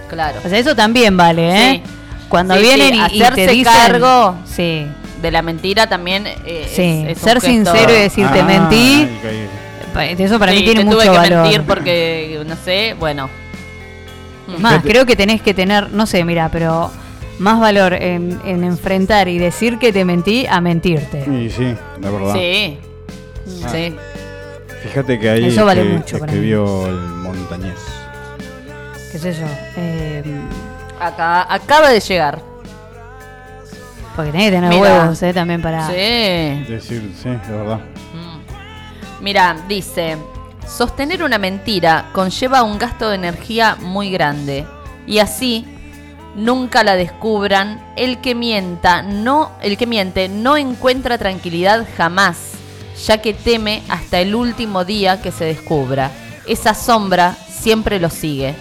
Claro. O sea, eso también vale, ¿eh? Sí. Cuando Sí, vienen sí, y- y, te hacerse dicen, cargo. sí, De la mentira también eh, sí, es, es un ser sincero y decir te Ah, mentí, eso para Sí, mí tiene te mucho tuve que valor. mentir porque, no sé, bueno. Más, creo que tenés que tener, no sé, mira, pero más valor en, en enfrentar y decir que te mentí a mentirte. Y sí, la verdad. Sí. Ah. Sí. Fíjate que ahí Eso vale que mucho escribió el montañés. qué sé yo. eh, Acá, acaba de llegar. Porque tenés que tener Mira. huevos, ¿eh? También para. Sí. Decir, sí, es verdad. Mira, dice, sostener una mentira conlleva un gasto de energía muy grande y así nunca la descubran. El que mienta, no, el que miente no encuentra tranquilidad jamás, ya que teme hasta el último día que se descubra. Esa sombra siempre lo sigue.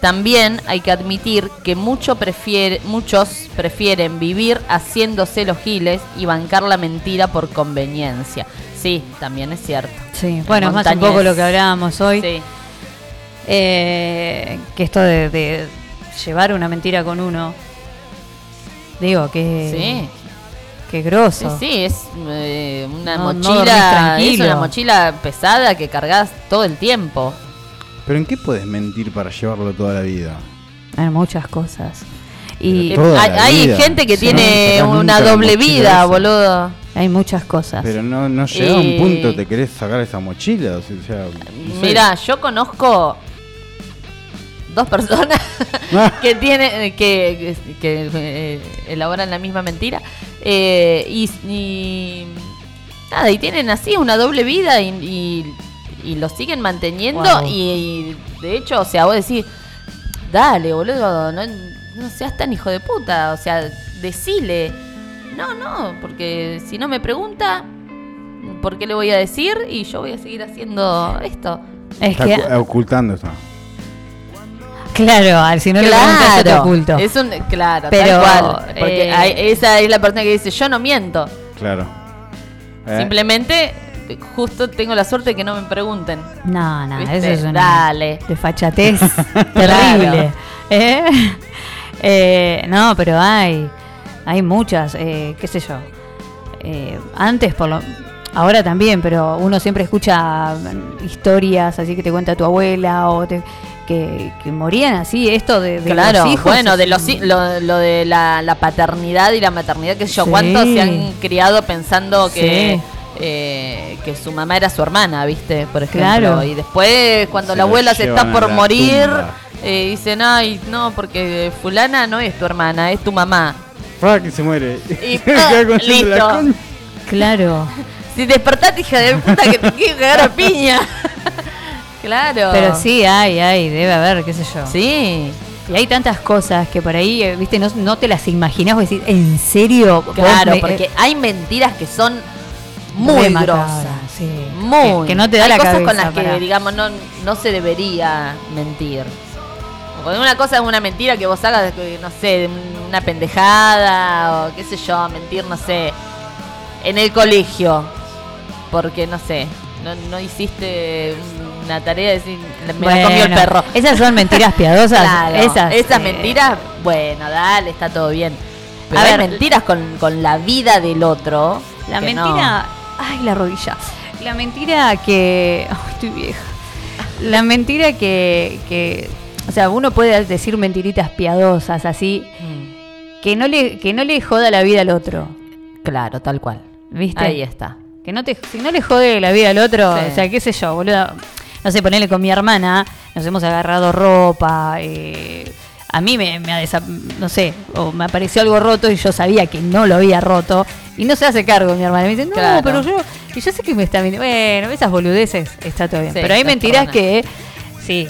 También hay que admitir que mucho prefiere- muchos prefieren vivir haciéndose los giles y bancar la mentira por conveniencia. Sí, también es cierto. Sí, bueno, es más un poco lo que hablábamos hoy. Sí. Eh, que esto de, de llevar una mentira con uno. Digo, que. Sí. Que Sí, grosso. sí, es eh, una No- no dormís mochila, es una mochila pesada que cargas todo el tiempo. Pero ¿en qué puedes mentir para llevarlo toda la vida? Hay muchas cosas. Y hay gente que Sí, tiene una doble vida, esa. boludo. hay muchas cosas. Pero no, no llega a un punto, te querés sacar esa mochila. O sea, no. Mira, yo conozco dos personas que tienen que, que, que, eh, elaboran la misma mentira eh, y, y nada y tienen así una doble vida y, y, y lo siguen manteniendo Wow. y, de hecho o sea vos decís dale boludo no, no seas tan hijo de puta o sea decile no no porque si no me pregunta ¿por qué le voy a decir? y yo voy a seguir haciendo esto es Está que, ocu- ocultando eso. Claro, al si no le preguntas, yo te oculto. Es un, claro, Pero, tal cual. Porque eh, hay- esa es la persona que dice, yo no miento. Claro. Eh, Simplemente, justo tengo la suerte de que no me pregunten. No, no, ¿Viste? eso es una Dale. desfachatez terrible. ¿Eh? Eh, no, pero hay, hay muchas, eh, qué sé yo. Eh, antes, por lo, ahora también, pero uno siempre escucha mm, historias así que te cuenta tu abuela o te- que, que morían así, esto de, de claro, los hijos. bueno, de los, lo, lo de la, la paternidad y la maternidad, que sé yo, Sí. ¿cuántos se han criado pensando que, Sí. eh, que su mamá era su hermana, viste? Por ejemplo. Claro. Y después, cuando Se la abuela se está por morir, eh, dicen, ay, no, porque fulana no es tu hermana, es tu mamá. Fra, que se muere. Y con listo. Claro. Si despertaste, hija de puta, que te quiero cagar a piña. claro. Pero sí, hay, hay, debe haber, qué sé yo. Sí. Y hay tantas cosas que por ahí, eh, viste, no, no te las imaginás, vos decís, ¿en serio? Vos Claro, me- porque eh, hay mentiras que son muy grosas. sí. Muy. Que, que no te da hay la cosas cabeza con las que, digamos, no, no se debería mentir. Porque una cosa es una mentira que vos hagas, no sé, de una pendejada o qué sé yo, mentir, no sé, en el colegio. Porque, no sé, no, no hiciste una tarea de decir, me la comió el perro. Esas son mentiras piadosas. Claro, esas, esas eh, mentiras, bueno, dale, está todo bien. Pero A hay ver, mentiras con, con la vida del otro. La no. mentira. Ay, la rodilla. La mentira que. Estoy vieja. La mentira que, que. O sea, uno puede decir mentiritas piadosas así. Mm, Que no le, que no le joda la vida al otro. Claro, tal cual. ¿Viste? Ahí está. Que no te, si no le jode la vida al otro, Sí. o sea, qué sé yo, boludo. No sé, ponerle con mi hermana, nos hemos agarrado ropa, eh, a mí me, me ha no sé, o me apareció algo roto y yo sabía que no lo había roto y no se hace cargo mi hermana. Me dice, no, Claro. pero yo, y yo sé que me está. Bueno, esas boludeces, está todo bien. Sí, pero hay mentiras que, sí,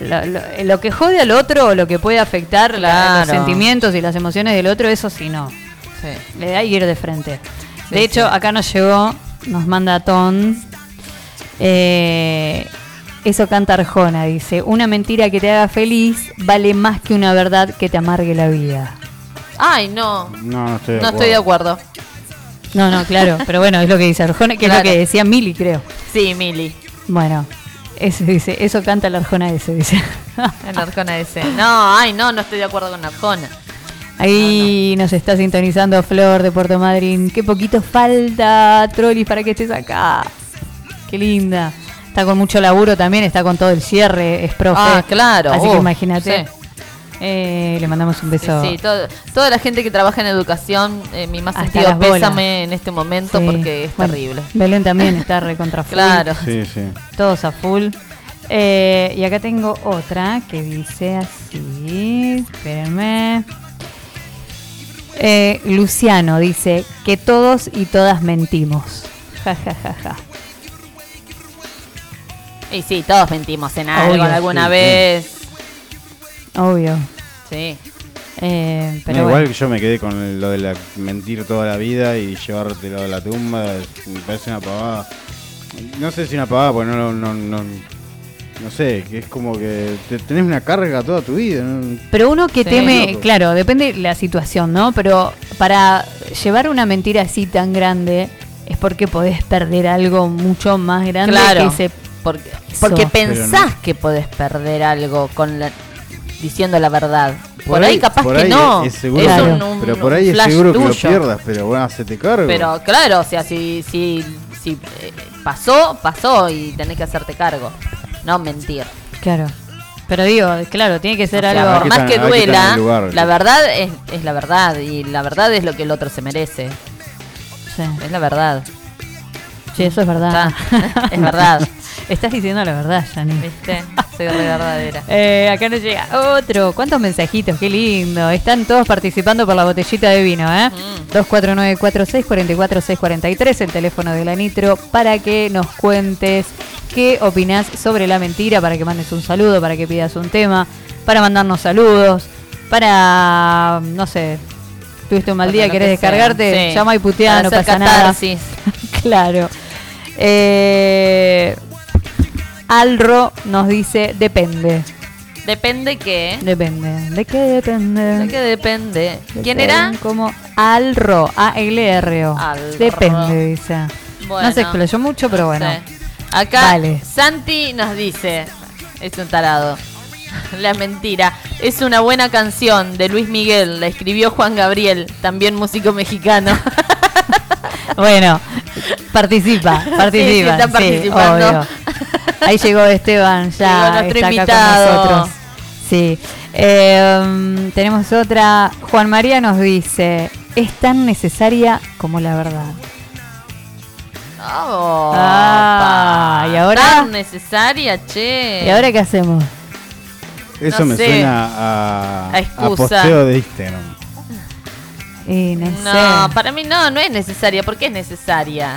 lo, lo- lo que jode al otro o lo que puede afectar la- los sentimientos y las emociones del otro, eso sí no. Sí. Le da y ir de frente. Sí, de hecho, acá nos llegó, nos manda Ton. eh, eso canta Arjona, dice, una mentira que te haga feliz vale más que una verdad que te amargue la vida. Ay, no. No, no estoy de No acuerdo. estoy de acuerdo. No, no, claro, pero bueno, es lo que dice Arjona, que Claro. es lo que decía Mili, creo. Sí, Mili. Bueno, eso dice, eso canta la Arjona ese, dice. En Arjona ese. No, ay, no, no estoy de acuerdo con Arjona. Ahí nos está sintonizando Flor de Puerto Madryn. Qué poquito falta, Trollis, para que estés acá. Qué linda. Está con mucho laburo también, está con todo el cierre, es profe. Ah, claro. Así uh, que imagínate. sí. Eh, le mandamos un beso. sí, todo- toda la gente que trabaja en educación, eh, mi más Hasta sentido pésame en este momento Sí. porque es Bueno, terrible. Belén también está recontra full. Claro. Sí, sí. Todos a full. Eh, y acá tengo otra que dice así. Espérenme. Eh, Luciano dice que todos y todas mentimos. Ja, ja, ja, ja. Y sí, todos mentimos en algo Obvio. alguna Sí, vez. Obvio. Sí. Eh, pero No, bueno. igual que yo me quedé con lo de la mentir toda la vida y llevártelo a la tumba, me parece una pavada. No sé si una pavada, porque no, no, no, no sé, que es como que te- tenés una carga toda tu vida. ¿no? Pero uno que Sí. teme, claro, depende de la situación, ¿no? Pero para llevar una mentira así tan grande es porque podés perder algo mucho más grande Claro. que ese Porque, porque pensás que podés perder algo con la, diciendo la verdad. Por, Por ahí, ahí- capaz por que ahí no. es seguro es que- un, un- Pero por ahí es seguro que lo pierdas, pero bueno, hacete cargo. Pero claro, o sea, si, si, si eh, pasó, pasó y tenés que hacerte cargo. No mentir. Claro. Pero digo, claro, tiene que ser O sea, algo. por que más que duela, lugar. la verdad es, es la verdad. Y la verdad es lo que el otro se merece. Sí. Es la verdad. Sí, eso es verdad. Está. Es verdad. Estás diciendo la verdad, Janine. ¿Viste? Soy re verdadera. Eh, acá nos llega otro. ¿Cuántos mensajitos? Qué lindo. Están todos participando por la botellita de vino, ¿eh? Mm. 249-4644-643, el teléfono de la Nitro, para que nos cuentes qué opinás sobre la mentira, para que mandes un saludo, para que pidas un tema, para mandarnos saludos, para, no sé, tuviste un mal día, querés descargarte, Sí. llama y putea, no pasa nada. claro. Eh, Alro nos dice, depende. Depende qué. Depende. ¿De qué depende? ¿De qué depende? ¿Quién era? Como Alro, A-L-R-O. Alro. Depende, dice. Bueno. no se explayó mucho, pero bueno. Sí. Acá Dale. Santi nos dice, es un tarado. La mentira. Es una buena canción de Luis Miguel. La escribió Juan Gabriel, también músico mexicano. Bueno, participa, participa. está participando. obvio. Ahí llegó Esteban, Llegó ya nuestro está acá invitado. con nosotros. Sí. Eh, tenemos otra. Juan María nos dice: Es tan necesaria como la verdad. Oh, Ah. ¿y ahora? Tan necesaria, che. ¿Y ahora qué hacemos? Eso no me sé. suena a, A excusa. posteo de Instagram. Y no, No, sé. para mí no, no es necesaria. ¿Por qué es necesaria?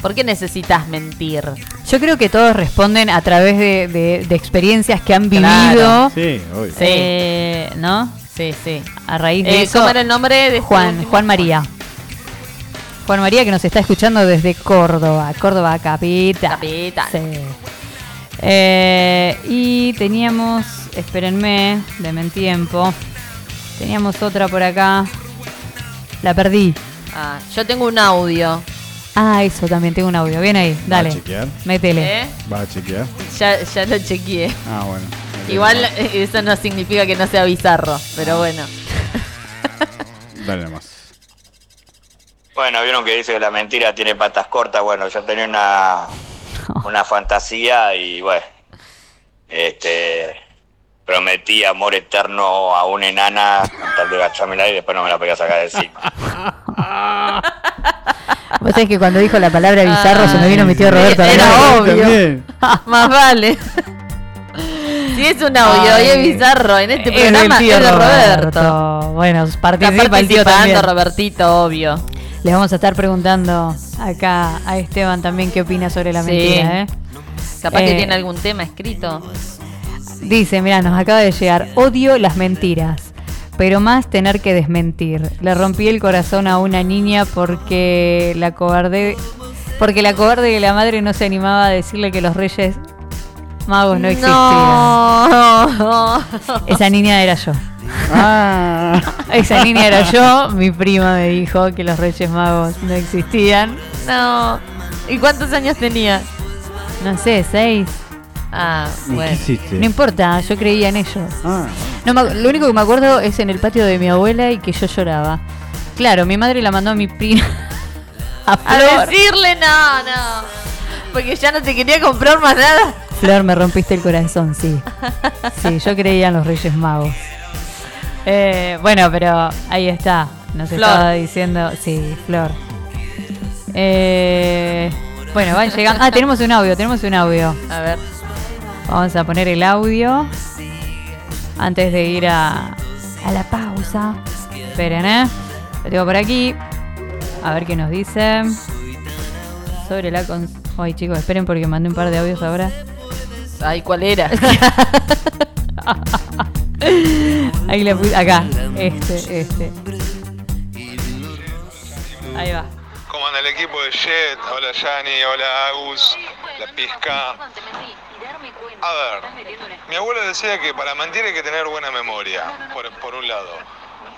¿Por qué necesitas mentir? Yo creo que todos responden a través de, de- de experiencias que han vivido. Claro. Sí, obvio. Sí. eh, ¿No? Sí, sí. A raíz de Eh, eso. ¿Cómo era el nombre de este Juan, último? Juan María. Juan María que nos está escuchando desde Córdoba, Córdoba capital. Capital. Sí. Eh, y teníamos, espérenme, denme tiempo. Teníamos otra por acá. La perdí. Ah, yo tengo un audio. Ah, eso también tengo un audio. Bien ahí, ¿Va a dale. chequear? Métele. ¿eh? ¿Va a chequear? Ya, ya lo chequeé. Ah, bueno. Igual eso no significa que no sea bizarro, pero bueno. Dale nomás. Bueno, vieron que dice que la mentira tiene patas cortas. Bueno, yo tenía una, una fantasía y bueno, este, prometí amor eterno a una enana con tal de agachármela y después no me la podía sacar de encima. Vos sabés que cuando dijo la palabra bizarro se me vino mi tío Roberto. Era obvio. Más vale. Si es un audio y es bizarro en este programa, tío es de Roberto. Roberto. Bueno, Está participa el tío participando también. Robertito, obvio. Le vamos a estar preguntando acá a Esteban también qué opina sobre la Sí. mentira, ¿eh? Capaz que Eh, tiene algún tema escrito. Dice, mira, nos acaba de llegar, odio las mentiras, pero más tener que desmentir. Le rompí el corazón a una niña porque la cobarde, porque la cobarde de la madre no se animaba a decirle que los reyes magos no existían. No. Esa niña era yo. Ah. Esa niña era yo, mi prima me dijo que los reyes magos no existían. No. ¿Y cuántos años tenía? No sé, seis. Ah, ¿Y qué bueno. hiciste? No importa, yo creía en ellos. Ah, No, me lo único que me acuerdo es en el patio de mi abuela y que yo lloraba. Claro, mi madre la mandó a mi prima. A A Flor. decirle no, no. Porque ya no te quería comprar más nada. Flor, me rompiste el corazón, sí. Sí, yo creía en los Reyes Magos. Eh, bueno, pero ahí está. Nos Flor. estaba diciendo. Sí, Flor. Eh, bueno, van llegando. Ah, tenemos un audio, tenemos un audio. A ver. Vamos a poner el audio antes de ir a, a la pausa. Esperen, ¿eh? Lo tengo por aquí. A ver qué nos dice. Sobre la con... Ay, chicos, esperen porque mandé un par de audios ahora. Ay, ¿cuál era? Ahí le puse. Acá. Este, este. Ahí va. ¿Cómo anda el equipo de Jet? Hola Yanni, hola Agus, la pizca. A ver, mi abuelo decía que para mentir hay que tener buena memoria, por, por un lado.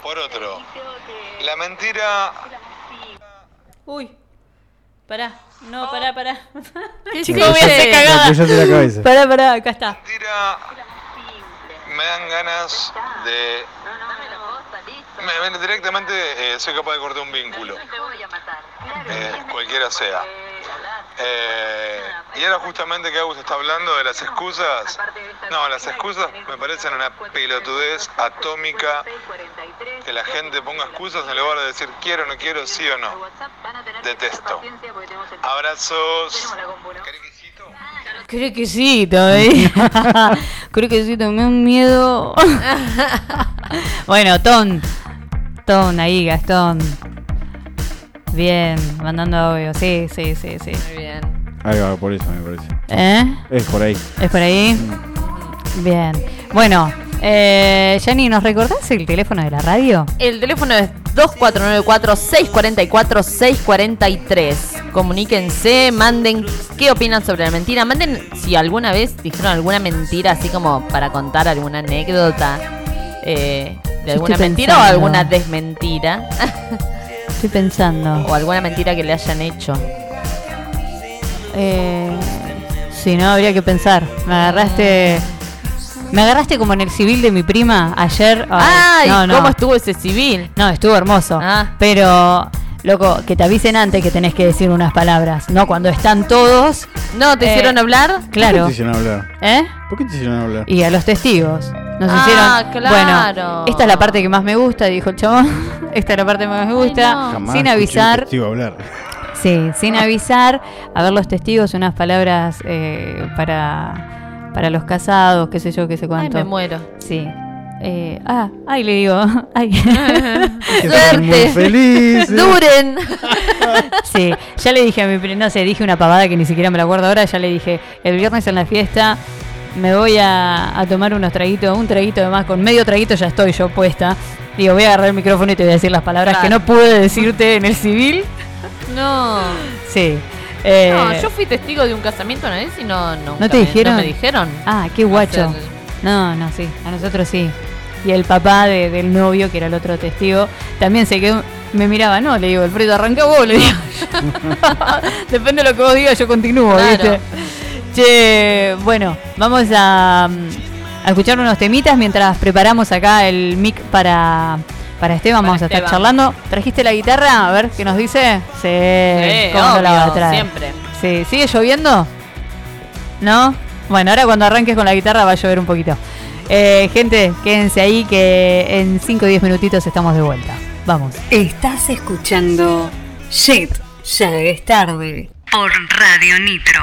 Por otro, la mentira... Uy. Pará. No, pará, pará. ¿Qué Chicos, se voy a hacer cagada. Pará, pará, acá está. mentira me dan ganas de... Me, me- directamente eh, soy capaz de cortar un vínculo, eh, cualquiera sea. Eh, y ahora justamente que Agus está hablando de las excusas, no, las excusas me parecen una pelotudez atómica, que la gente ponga excusas en lugar de decir quiero, no quiero, sí o no. Detesto. Abrazos. Creo que sí, ¿eh? Creo que sí, me da un miedo. bueno, Ton. Ton, ahí, Gastón. Bien, mandando audio. Sí, sí, sí, sí. Muy bien. Ahí va, por eso me parece. ¿Eh? Es por ahí. ¿Es por ahí? Bien. Bueno, eh, Yanni, ¿nos recordás el teléfono de la radio? El teléfono es 2494-644-643. Comuníquense, manden qué opinan sobre la mentira. Manden si alguna vez dijeron alguna mentira, así como para contar alguna anécdota eh, de alguna estoy mentira o alguna desmentira. Estoy pensando. o alguna mentira que le hayan hecho. Eh, sí, no, habría que pensar. Me agarraste. Me agarraste como en el civil de mi prima ayer. Ay, no, no. ¿cómo estuvo ese civil? No, estuvo hermoso. Ah. Pero, loco, que te avisen antes que tenés que decir unas palabras. No cuando están todos. No, ¿te Eh, hicieron hablar? ¿Por qué Claro. te hicieron hablar? ¿Eh? ¿Por qué te hicieron hablar? Y a los testigos. Nos Ah, hicieron. claro. Bueno, esta es la parte que más me gusta, dijo el chabón. esta es la parte que más me gusta. no. Jamás Sin avisar. hablar. Sí, sin avisar. A ver los testigos, unas palabras eh, para, para los casados, qué sé yo, qué sé Ay, cuánto. me muero. Sí. Eh, ah, ay, le digo. Ay. Que están muy Suerte. felices. ¡Duren! Sí, ya le dije a mi no sé, dije una pavada que ni siquiera me la acuerdo ahora, ya le dije, el viernes en la fiesta me voy a, a tomar unos traguitos, un traguito de más, con medio traguito ya estoy yo puesta. Digo, voy a agarrar el micrófono y te voy a decir las palabras que no pude decirte en el civil. No. Sí. Eh, No, yo fui testigo de un casamiento una vez y no, nunca ¿No te me- dijeron? No me dijeron. Ah, qué guacho. No, no, sí, a nosotros sí. Y el papá de- del novio, que era el otro testigo, también se quedó, me miraba, no, le digo, Alfredo, arranca vos, le digo. Depende de lo que vos digas, yo continúo, Claro. ¿viste? Che, bueno, vamos a, mm, a escuchar unos temitas mientras preparamos acá el mic para, para Esteban. Para vamos a estar Esteban. charlando. ¿Trajiste la guitarra? A ver qué nos dice. Sí, Sí, ¿cómo no la va a obvio, traer? siempre. Sí, ¿sigue lloviendo? ¿No? Bueno, ahora cuando arranques con la guitarra va a llover un poquito. Eh, gente, quédense ahí que en 5 o 10 minutitos estamos de vuelta. Vamos. Estás escuchando Shit, ya es tarde. Por Radio Nitro.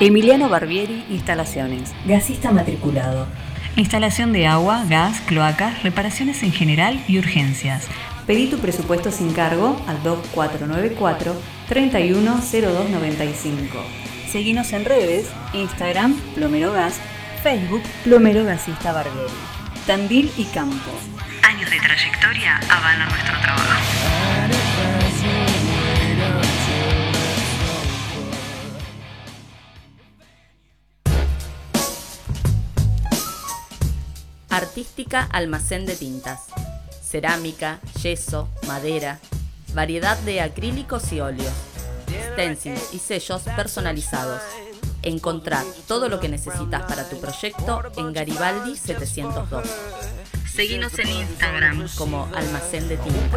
Emiliano Barbieri Instalaciones. Gasista matriculado. Instalación de agua, gas, cloacas, reparaciones en general y urgencias. Pedí tu presupuesto sin cargo al 2494 310295. Seguinos en redes, Instagram, Plomero Gas, Facebook, Plomero Gasista Barbieri. Tandil y Campo. Años de trayectoria avalan nuestro trabajo. Artística Almacén de Tintas. Cerámica, yeso, madera, variedad de acrílicos y óleos, stencils y sellos personalizados. Encontrar todo lo que necesitas para tu proyecto en Garibaldi 702. Seguinos en Instagram como Almacén de Tintas.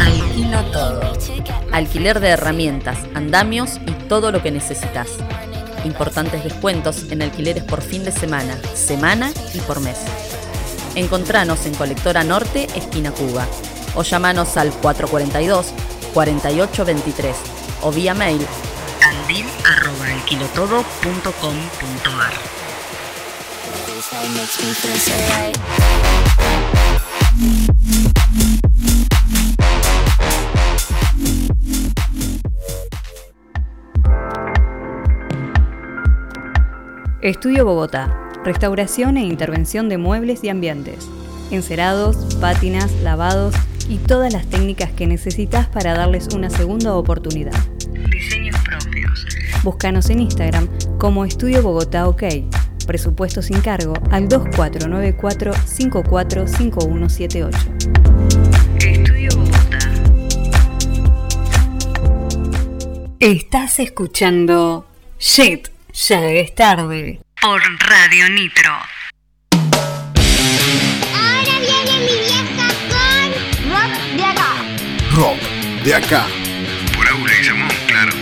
Alquilo todo. Alquiler de herramientas, andamios y todo lo que necesitas. Importantes descuentos en alquileres por fin de semana, semana y por mes. Encontranos en Colectora Norte, esquina Cuba. O llamanos al 442-4823 o vía mail candil.alquilotodo.com.ar Estudio Bogotá. Restauración e intervención de muebles y ambientes. Encerados, pátinas, lavados y todas las técnicas que necesitas para darles una segunda oportunidad. Diseños propios. Búscanos en Instagram como Estudio Bogotá OK. Presupuesto sin cargo al 2494 545178. Estudio Bogotá. Estás escuchando Shit, ya es tarde. Por Radio Nitro. Ahora viene mi vieja con rock de acá. Rock de acá. Por Aula y Samón, claro.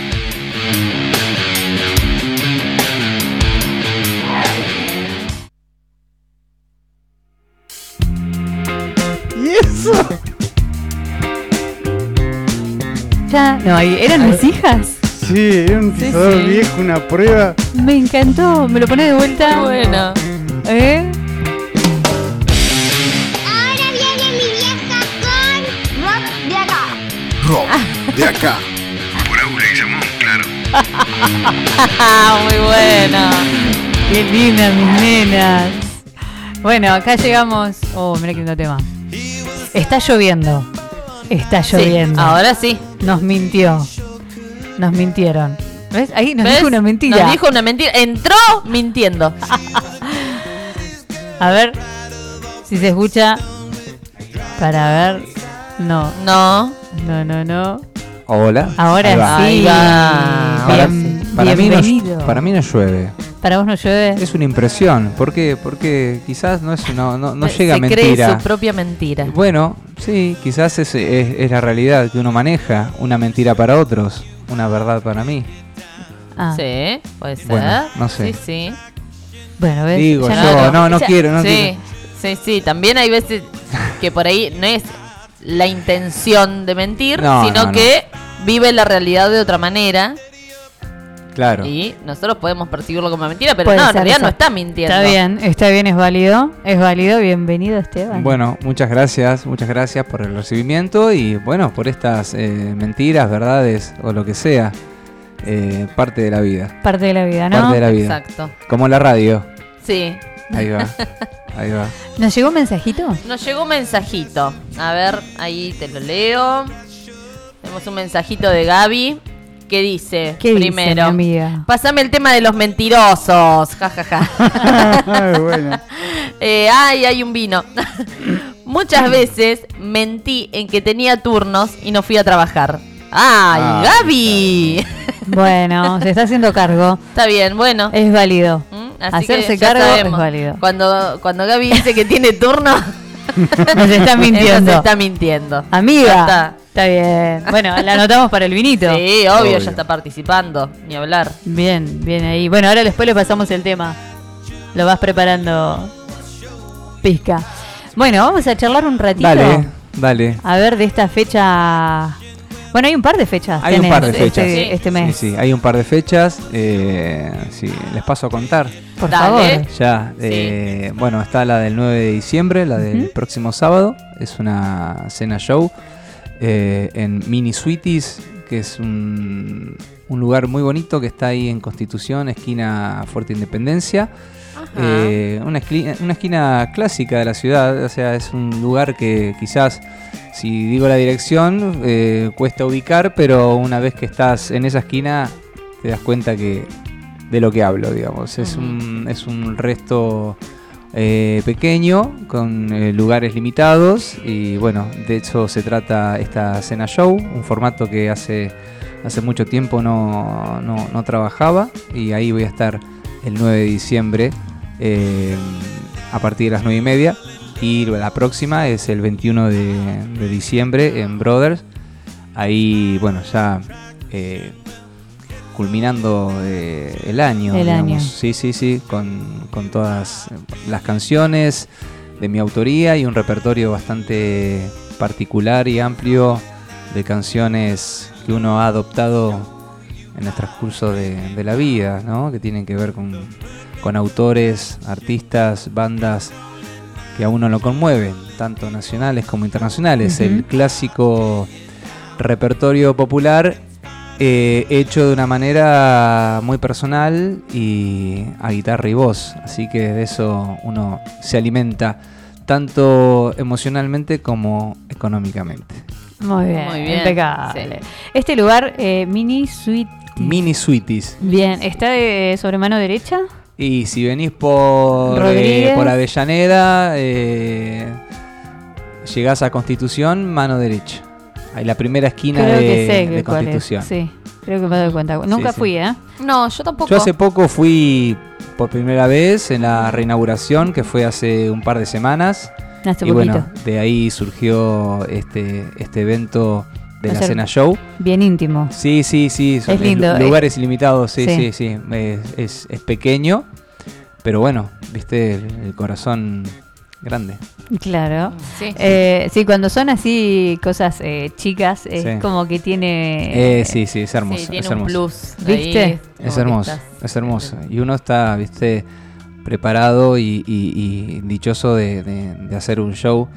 ¿Y eso? Ya, no, ahí- ¿eran mis hijas? Sí, era un Sí, sí. viejo, una prueba. Me encantó, me lo pone de vuelta. Bueno. ¿Eh? Ahora viene mi vieja con rock de acá. Rock de acá. Por Aula y Samón, claro. Muy buena. Qué lindas mis nenas. Bueno, acá llegamos. Oh, mira qué lindo tema. Está lloviendo. Está Sí, lloviendo. ahora sí. Nos mintió. Nos mintieron. ¿Ves? Ahí nos ¿Ves? dijo una mentira. Nos dijo una mentira. Entró mintiendo. A ver si se escucha. Para ver. No. No. No, no, no. Hola. Ahora sí. Para, Bien- para mí no, bienvenido. para mí no llueve. Para vos no llueve. Es una impresión. ¿Por qué? Porque quizás no es no, no Se- llega se mentira. cree su propia mentira. Bueno, sí, quizás es, es- es la realidad que uno maneja. Una mentira para otros, una verdad para mí. Ah. Sí, puede ser. Bueno, no sé. Sí, sí. Bueno, ¿ves? Digo Ya yo, no, no Ya- quiero, no sí, quiero. Sí, sí, también hay veces que por ahí no es la intención de mentir, No, sino no, no. que vive la realidad de otra manera Claro. y nosotros podemos percibirlo como mentira, pero Puede no, en ser realidad eso. no está mintiendo. Está bien, está bien, es válido. Es válido. Bienvenido, Esteban. Bueno, muchas gracias, muchas gracias por el recibimiento y bueno, por estas eh, mentiras, verdades o lo que sea. Eh, parte de la vida. Parte de la vida, ¿no? Parte de la vida. Exacto. Como la radio. Sí. Ahí va. Ahí va. ¿Nos llegó un mensajito? Nos llegó un mensajito. A ver, ahí te lo leo. Tenemos un mensajito de Gaby que dice, ¿Qué dice, primero, mi amiga? pasame el tema de los mentirosos, jajaja. Ay, bueno. Eh, ay, hay un vino. Muchas veces mentí en que tenía turnos y no fui a trabajar. ¡Ay, Ah, Gaby! Bueno, se está haciendo cargo. Está bien, bueno. Es válido. ¿Mm? Hacerse cargo es válido. Cuando, cuando Gaby dice que tiene turno, Nos está mintiendo. Nos está mintiendo. Amiga. está. Está bien. Bueno, la anotamos para el vinito. Sí, obvio, Obvio. ya está participando. Ni hablar. Bien, bien ahí. Bueno, ahora después le pasamos el tema. Lo vas preparando. Pizca. Bueno, vamos a charlar un ratito. Dale, dale. A ver, de esta fecha. Bueno, hay un par de fechas. Hay un par de este- fechas. Este, mes. Sí, sí, hay un par de fechas. Eh, sí, les paso a contar. Por Dale. favor. Ya, eh, bueno, está la del 9 de diciembre, la del próximo sábado. Es una cena show eh, en Mini Sweeties, que es un, un lugar muy bonito que está ahí en Constitución, esquina Fuerte Independencia. Eh, una, esqui- una esquina clásica de la ciudad, o sea, es un lugar que quizás, si digo la dirección, eh, cuesta ubicar, pero una vez que estás en esa esquina, te das cuenta que de lo que hablo, digamos. Es un, es un resto eh, pequeño, con eh, lugares limitados, y bueno, de eso se trata esta cena show, un formato que hace, hace mucho tiempo no, no- no trabajaba, y ahí voy a estar el 9 de diciembre eh, a partir de las 9 y media. Y la próxima es el 21 de, de diciembre en Brothers. Ahí, bueno, ya eh, culminando eh, el año. El año. Sí, sí, sí, con, con todas las canciones de mi autoría y un repertorio bastante particular y amplio de canciones que uno ha adoptado en el transcurso de, de la vida, ¿no? que tienen que ver con, con autores, artistas, bandas que a uno lo conmueven, tanto nacionales como internacionales. El clásico repertorio popular eh, hecho de una manera muy personal y a guitarra y voz. Así que de eso uno se alimenta tanto emocionalmente como económicamente. Muy bien, Muy bien, impecable. Este lugar, eh, Mini Suite. Mini Sweeties. Bien, ¿está de sobre mano derecha? Y si venís por, eh, por Avellaneda, eh, llegás a Constitución, mano derecha. Ahí la primera esquina Creo de, que sé de que cuál es. Constitución. Sí, creo que me doy cuenta. Nunca sí. fui, ¿eh? No, yo tampoco. Yo hace poco fui por primera vez en la reinauguración, que fue hace un par de semanas. Hace y bueno, de ahí surgió este, este evento de la cena show. Bien íntimo. Sí, sí, sí. son Es lindo, eh. Lugares ilimitados, sí, Sí. sí, sí. Es, es- es pequeño, pero bueno, viste, el, el corazón grande. Claro. Sí. Eh, sí, cuando son así cosas eh, chicas, es Sí. como que tiene. Eh, sí, sí, es hermoso. Sí, tiene es un hermoso. plus. ¿Viste? ahí, Es hermoso, estás- es hermoso. Y uno está, viste, preparado y, y- y dichoso de, de- de hacer un show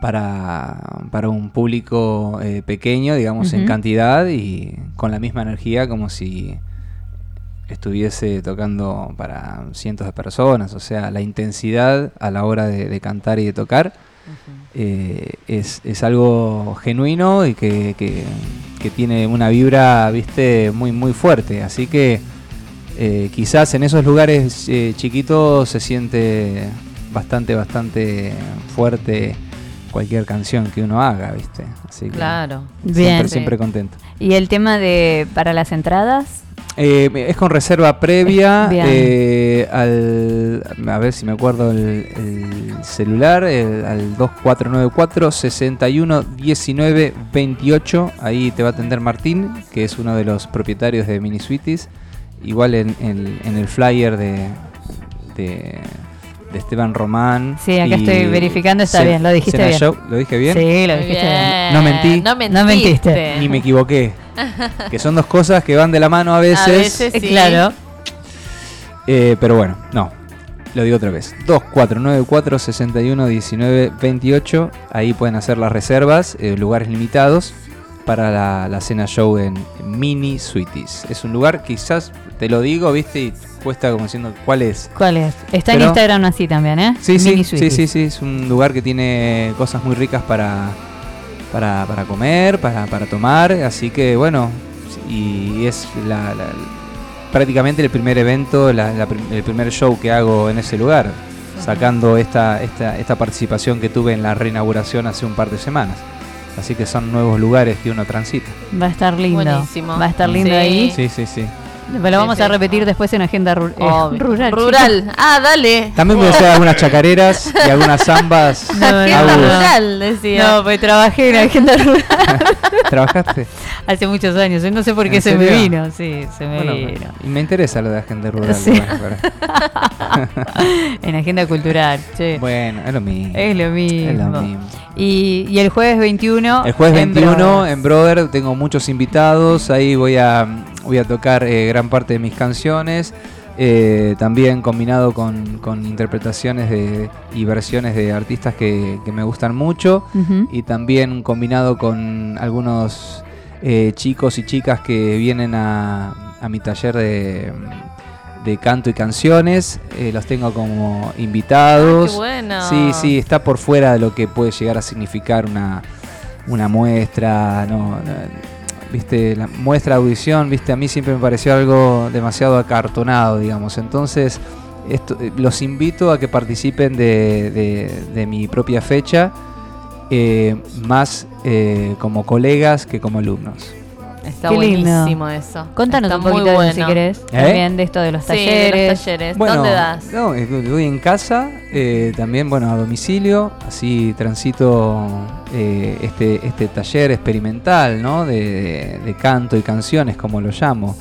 para, para un público eh, pequeño, digamos, en cantidad y con la misma energía como si estuviese tocando para cientos de personas. O sea, la intensidad a la hora de, de cantar y de tocar eh, es, es algo genuino y que, que- que tiene una vibra, viste, muy, muy fuerte. Así que eh, quizás en esos lugares eh, chiquitos se siente bastante, bastante fuerte cualquier canción que uno haga, viste. Así que Claro. siempre, Bien. siempre contento. Y el tema de para las entradas. Eh, es con reserva previa Bien. eh, al, a ver si me acuerdo el, el celular, el- al 2494 61 19 28. Ahí te va a atender Martín, que es uno de los propietarios de Mini Sweeties. Igual en, en- en el flyer de, de, de Esteban Román. Sí, acá estoy verificando, está bien, lo dijiste Cena bien. Show, ¿Lo dije bien? Sí, lo dijiste bien. bien. No mentí. No No mentiste. Ni me equivoqué. que son dos cosas que van de la mano a veces. A veces Eh, sí. Claro. Eh, pero bueno, no. Lo digo otra vez. 2494 61 19 28. Ahí pueden hacer las reservas, eh, lugares limitados para la, la cena show en Mini Sweeties. Es un lugar, quizás te lo digo, viste, y cuesta como diciendo cuál es. ¿Cuál es? Está en Pero- Instagram así también, ¿eh? Sí, sí, Mini sí, sí, sí. Es un lugar que tiene cosas muy ricas para, para, para comer, para, para tomar. Así que bueno, y es la, la- prácticamente el primer evento, la- la prim- el primer show que hago en ese lugar, sacando esta, esta, esta participación que tuve en la reinauguración hace un par de semanas. Así que son nuevos lugares que uno transita. Va a estar lindo. Buenísimo. Va a estar lindo Sí. ahí. Sí, sí, sí. Lo vamos a repetir después en agenda ru- eh, rural. Rural. Ah, dale. También voy a hacer algunas chacareras y algunas zambas. No, Agenda rural, decía. No, pues trabajé en agenda rural ¿Trabajaste? hace muchos años. Yo no sé por qué ¿En se me vino. Sí, se me Bueno, vino. y me interesa lo de agenda rural. Sí. En agenda cultural. che. bueno, es lo mismo. es lo mismo. Es lo mismo. Y, y el jueves 21. El jueves en 21 Brothers. en Brother tengo muchos invitados, ahí voy a, voy a tocar eh, gran parte de mis canciones, eh, también combinado con, con interpretaciones de, y versiones de artistas que, que me gustan mucho y también combinado con algunos eh, chicos y chicas que vienen a, a mi taller de, de canto y canciones. eh, los tengo como invitados. Ah, qué bueno. Sí, sí, está por fuera de lo que puede llegar a significar una, una muestra, no, no, viste, la muestra audición, viste, a mí siempre me pareció algo demasiado acartonado, digamos. Entonces, esto, eh, los invito a que participen de, de- de mi propia fecha, eh, más eh, como colegas que como alumnos. Está Qué lindo. buenísimo eso. Contanos Está un poquito muy de eso, si querés. ¿Eh? También de esto de los Sí, de los talleres. ¿Dónde das? No, eh, doy en casa, eh, también bueno a domicilio, así transito eh, este, este taller experimental, ¿no? De, de canto y canciones, como lo llamo.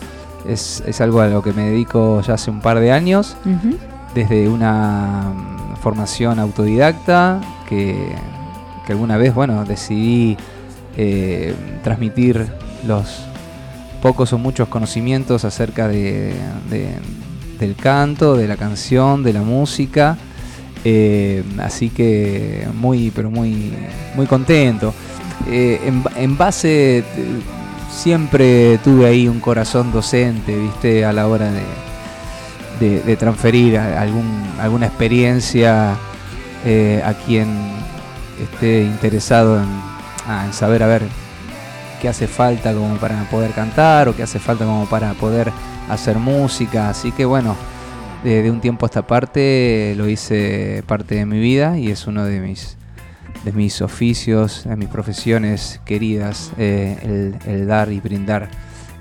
Es, es algo a lo que me dedico ya hace un par de años, Ujú. desde una mm, formación autodidacta que, que alguna vez, bueno, decidí eh, transmitir los pocos o muchos conocimientos acerca de, de- del canto, de la canción, de la música. Eh, así que muy, pero muy, muy contento. Eh, en, ba- en base, siempre tuve ahí un corazón docente, viste, a la hora de, transferir alguna experiencia eh, a quien esté interesado en, ah, en saber, a ver, qué hace falta como para poder cantar o qué hace falta como para poder hacer música. Así que bueno, de, un tiempo a esta parte lo hice parte de mi vida y es uno de mis de mis oficios, de mis profesiones queridas, eh, el, dar y brindar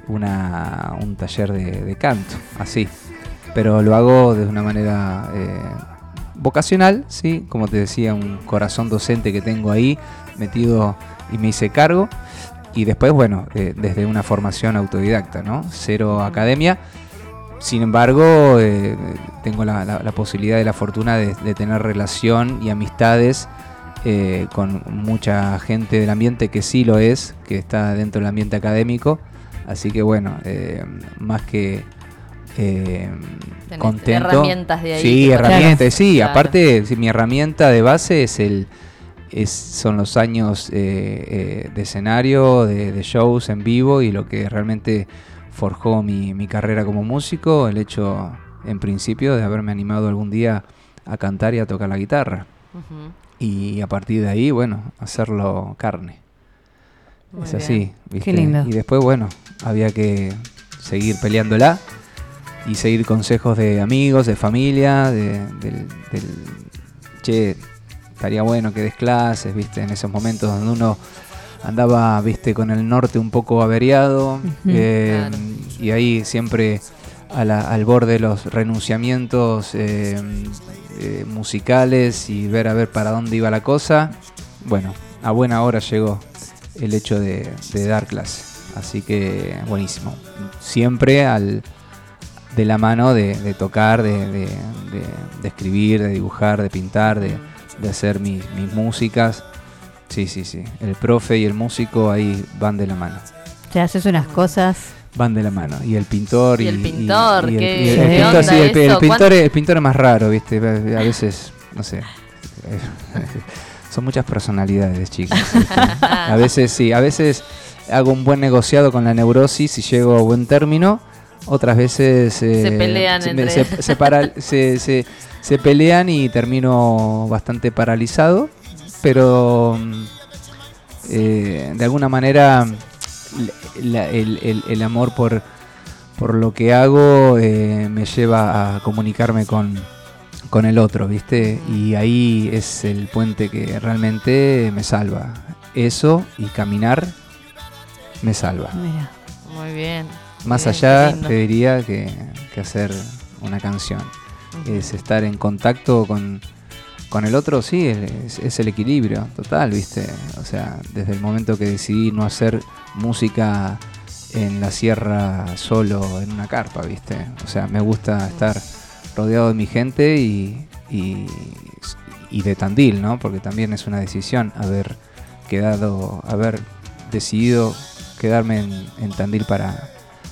una, un taller de, de canto, así. Pero lo hago de una manera eh, vocacional, sí, como te decía, un corazón docente que tengo ahí metido y me hice cargo. Y después, bueno, eh, desde una formación autodidacta, ¿no? Cero academia. Sin embargo, eh, tengo la, la- la posibilidad y la fortuna de, de tener relación y amistades eh, con mucha gente del ambiente que sí lo es, que está dentro del ambiente académico. Así que bueno, eh, más que eh, contento. herramientas de ahí Sí, herramientas, sí. Claro. Aparte, mi herramienta de base es el es, son los años eh, eh, de escenario, de, de shows en vivo y lo que realmente forjó mi, mi carrera como músico, el hecho en principio de haberme animado algún día a cantar y a tocar la guitarra. Y a partir de ahí, bueno, hacerlo carne. Muy es bien. así. ¿viste? Qué lindo. Y después, bueno, había que seguir peleándola y seguir consejos de amigos, de familia, de- del, del, che, estaría bueno que des clases, viste, en esos momentos donde uno andaba, viste, con el norte un poco averiado, eh, Claro. y ahí siempre a la- al borde de los renunciamientos eh, eh, musicales y ver a ver para dónde iba la cosa. Bueno, a buena hora llegó el hecho de, de dar clase. Así que buenísimo. Siempre al de la mano de, de tocar, de- de escribir, de dibujar, de pintar, de, de hacer mis, mis músicas. Sí, sí, sí. El profe y el músico ahí van de la mano. Te haces unas cosas. Van de la mano. Y el pintor. Y Y, el pintor, y el- ¿qué- y el qué pintor, sí, el, pintor, ¿Cuán- es- el pintor es más raro, ¿viste? A veces, no sé. Son muchas personalidades, chicos. A veces sí, a veces hago un buen negociado con la neurosis y llego a buen término. Otras veces eh, Se pelean se, entre- se- se para- se- se- se pelean y termino bastante paralizado. Pero eh, de alguna manera la- el, el- el amor por, por lo que hago eh, me lleva a comunicarme con, con el otro, ¿viste? Y ahí es el puente que realmente me salva. Eso y caminar me salva. Mira. Muy bien. Más Bien, allá te diría que, que hacer una canción. Es estar en contacto con, con el otro, sí, es, es el equilibrio total, ¿viste? O sea, desde el momento que decidí no hacer música en la sierra solo en una carpa, ¿viste? O sea, me gusta estar rodeado de mi gente y, y, y de Tandil, ¿no? Porque también es una decisión haber quedado, haber decidido quedarme en, en Tandil para,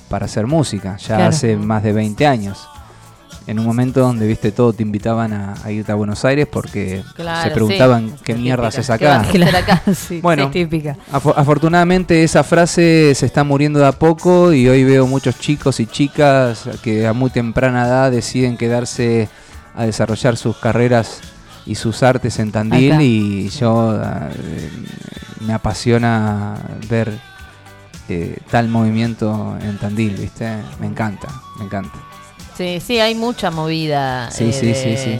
para hacer música, ya Claro. hace más de 20 años. en un momento donde viste todo te invitaban a, a irte a Buenos Aires porque Claro, se preguntaban sí. qué Es mierda típica. haces ¿Qué vas a acá. Sí, Bueno, es típica. Afo- afortunadamente esa frase se está muriendo de a poco y hoy veo muchos chicos y chicas que a muy temprana edad deciden quedarse a desarrollar sus carreras y sus artes en Tandil Acá. y yo ah, eh, me apasiona ver eh, tal movimiento en Tandil, ¿viste? Me encanta, me encanta. Sí, sí, hay mucha movida Sí, eh, sí, de, sí, sí.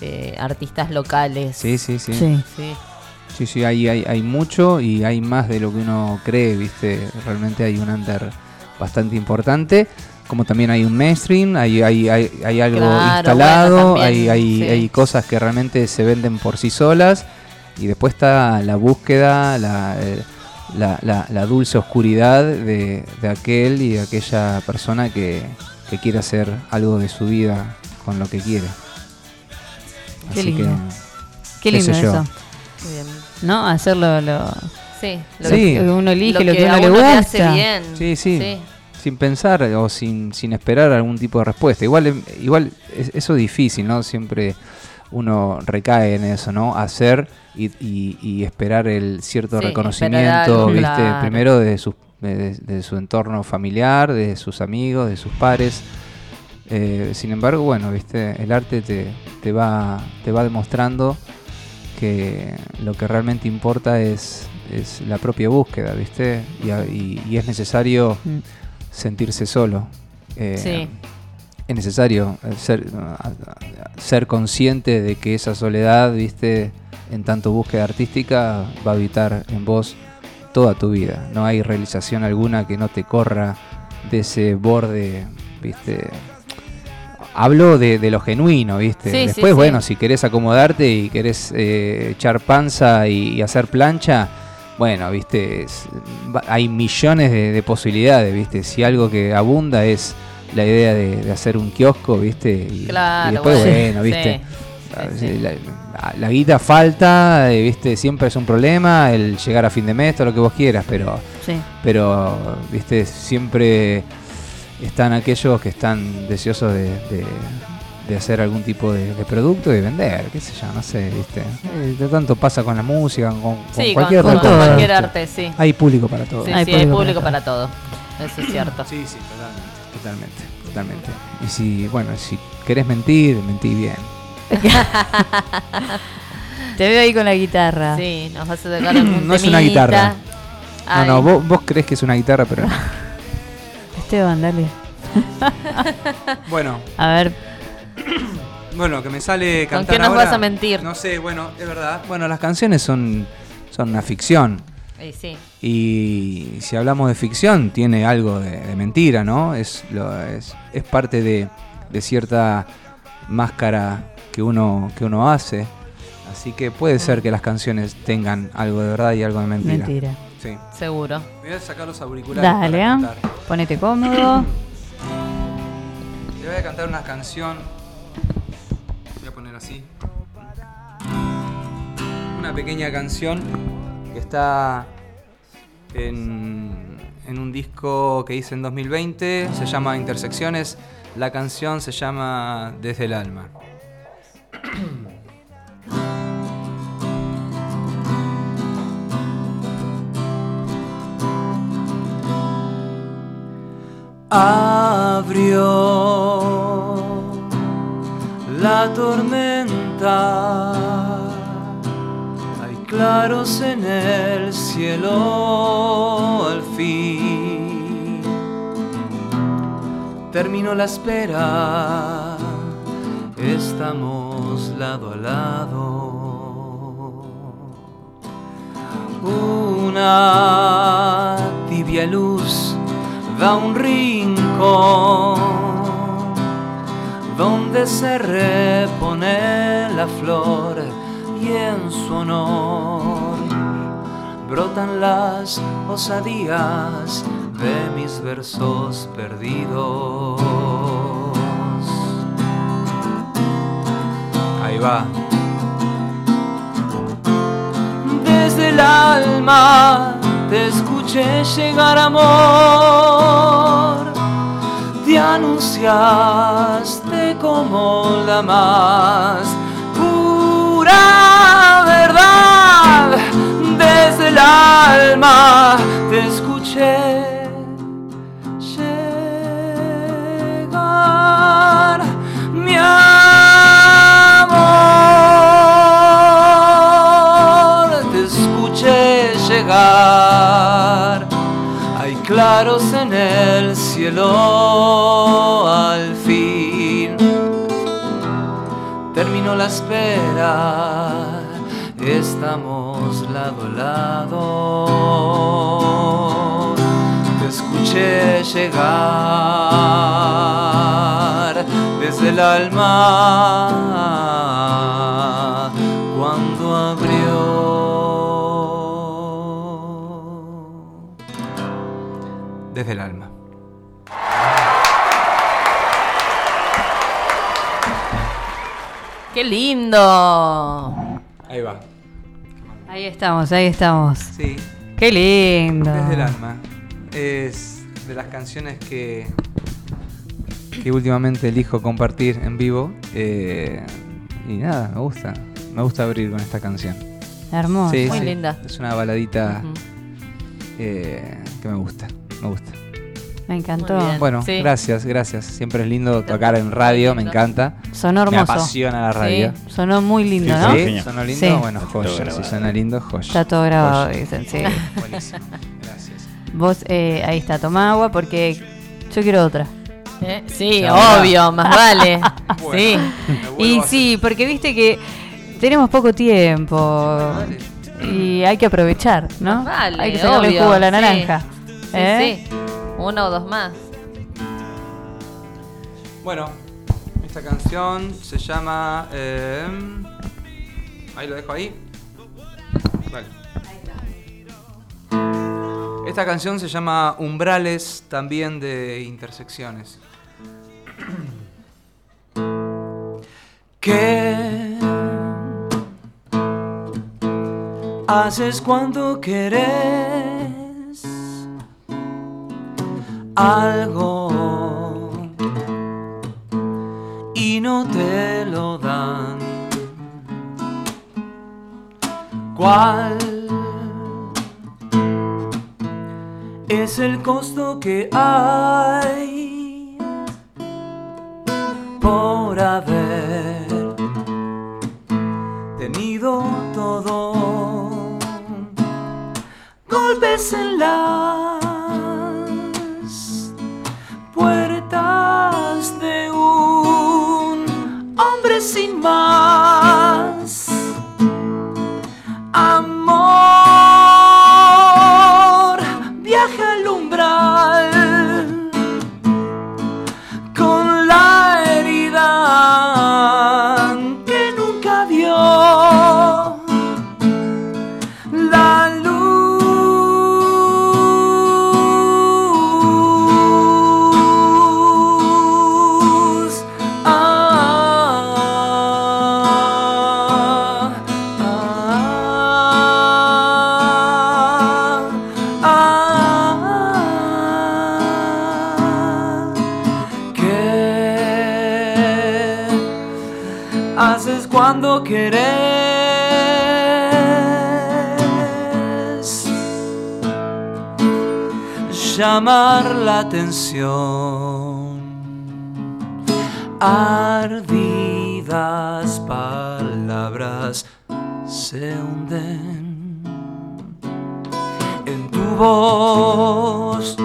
de artistas locales. Sí, sí, sí. Sí. Sí. Sí, sí, hay, hay, hay mucho y hay más de lo que uno cree, ¿viste? Realmente hay un under bastante importante. Como también hay un mainstream, hay, hay, hay, hay algo Claro, instalado, bueno, hay, también, hay, sí. hay cosas que realmente se venden por sí solas. Y después está la búsqueda, la, eh, la, la- la dulce oscuridad de, de aquel y de aquella persona que, que quiere hacer algo de su vida con lo que quiere. Qué Así que, lindo. Qué lindo eso. ¿No? Hacerlo lo, Sí, lo Sí. que uno elige, lo, lo que, a uno le gusta. le hace bien. Sí, sí. Sin pensar o sin, sin esperar algún tipo de respuesta. Igual, em, igual es, eso es difícil, ¿no? Siempre uno recae en eso, ¿no? Hacer y, y- y esperar el cierto Sí, reconocimiento, ¿viste? claro. Primero de, sus- de, de su entorno familiar, de sus amigos, de sus pares. Eh, sin embargo, bueno, ¿viste? El arte te, te, va, te va demostrando que lo que realmente importa es, es la propia búsqueda, ¿viste? Y, y- y es necesario Mm. sentirse solo. Eh, Sí. Es necesario eh, ser, a- ser consciente de que esa soledad, ¿viste? En tanto búsqueda artística va a habitar en vos toda tu vida. No hay realización alguna que no te corra de ese borde, ¿viste? Hablo de, de lo genuino, ¿viste? Sí, Después, sí. bueno, si querés acomodarte y querés eh, echar panza y, y hacer plancha, bueno, ¿viste? Es- hay millones de, de posibilidades, ¿viste? Si algo que abunda es la idea de, de hacer un kiosco, ¿viste? Y, Claro, y después, bueno, bueno, ¿viste? sí, Ah, sí, sí. La, la- guita falta, eh, ¿viste? Siempre es un problema el llegar a fin de mes, todo lo que vos quieras, pero Sí. pero viste siempre están aquellos que están deseosos de, de- de hacer algún tipo de, de producto y de vender, qué sé yo, no sé, viste. Eh, de tanto pasa con la música, con, con Sí, cualquier con, cualquier arte, sí. Hay público para todo. Sí, Hay sí, hay público público para para todo. Eso es cierto. Sí, sí, totalmente, totalmente, totalmente. Y si, bueno, si querés mentir, mentí bien. Te veo ahí con la guitarra. Sí, nos vas a tocar algún No es una temita. guitarra. No, Ay. no, vos, vos crees que es una guitarra, pero no. Esteban, dale. Bueno, A ver, Bueno, que me sale ¿Con cantar qué nos ahora, vas a mentir? No sé, bueno, es verdad. Bueno, las canciones son, son una ficción. Y sí. Y si hablamos de ficción, tiene algo de, de mentira, ¿no? Es, lo, es, es parte de, de cierta máscara que uno, que uno hace. Así que puede ser que las canciones tengan algo de verdad y algo de mentira. mentira. Sí. Seguro. Me voy a sacar los auriculares. Dale, para ¿ah? Ponete cómodo. Te voy a cantar una canción. Voy a poner así. Una pequeña canción que está en, un disco que hice en 2020. Se llama Intersecciones. La canción se llama Desde el alma. abrió la tormenta. Claros en el cielo al fin. Terminó la espera, estamos lado a lado. Una tibia luz da un rincón donde se repone la flor en su honor brotan las osadías de mis versos perdidos. Ahí va. Desde el alma te escuché llegar amor, te anunciaste como la más alma te escuché llegar, mi amor. Te escuché llegar. Hay claros en el cielo al fin. Terminó la espera, estamos lado a lado. Te escuché llegar desde el alma cuando abrió. Desde el alma. ¡Qué lindo! Ahí va. Ahí estamos, ahí estamos. Sí. Qué lindo. Desde el alma. Es de las canciones que, que últimamente elijo compartir en vivo. eh, y nada, me gusta. Me gusta abrir con esta canción. Hermoso. Sí, Muy sí. linda. Es una baladita eh, que me gusta. Me gusta. Me encantó. Bueno, Sí. gracias, gracias. Siempre es lindo tocar en radio, me encanta. Sonó Me hermoso. apasiona la radio. Sí, sonó muy lindo, Sí, ¿no? sí. ¿Sonó lindo? Sí. Bueno, joya. Si suena lindo, joya. Está todo grabado, Joya. dicen, sí. Buenísimo. Gracias. Vos, eh, ahí está, toma agua porque yo quiero otra. ¿Eh? Sí, Ya va. obvio, más vale. Bueno, Sí. me Y sí, porque viste que tenemos poco tiempo y hay que aprovechar, ¿no? Más vale, hay que sacarle el jugo a la naranja. Sí, ¿eh? sí. Uno o dos más. Bueno, esta canción se llama. eh, ahí lo dejo ahí. Vale. Esta canción se llama Umbrales, también de Intersecciones. ¿Qué haces cuando querés algo y no te lo dan? ¿Cuál es el costo que hay por haber tenido todo? Golpes en las puertas de un hombre sin más. La atención? Ardidas palabras se hunden en tu voz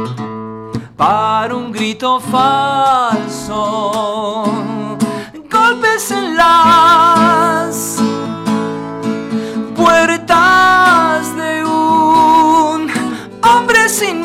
para un grito falso. Golpes en las puertas de un hombre sin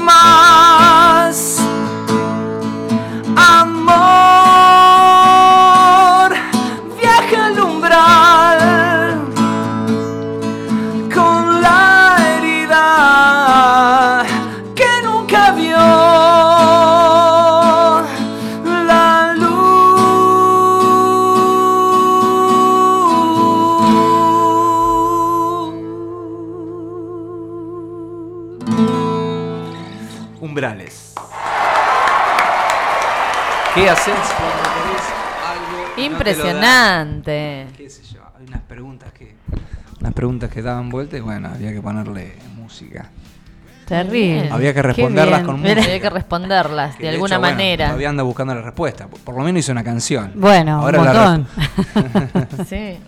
¿Qué haces cuando querés algo Impresionante. ¿Qué sé yo? Hay unas preguntas que. Unas preguntas que daban vuelta y bueno, había que ponerle música. Terrible. Había que responderlas con música. Había que responderlas de de alguna hecho, bueno, manera. todavía anda buscando la respuesta. Por, por lo menos hizo una canción. Bueno, un la montón. res- Sí.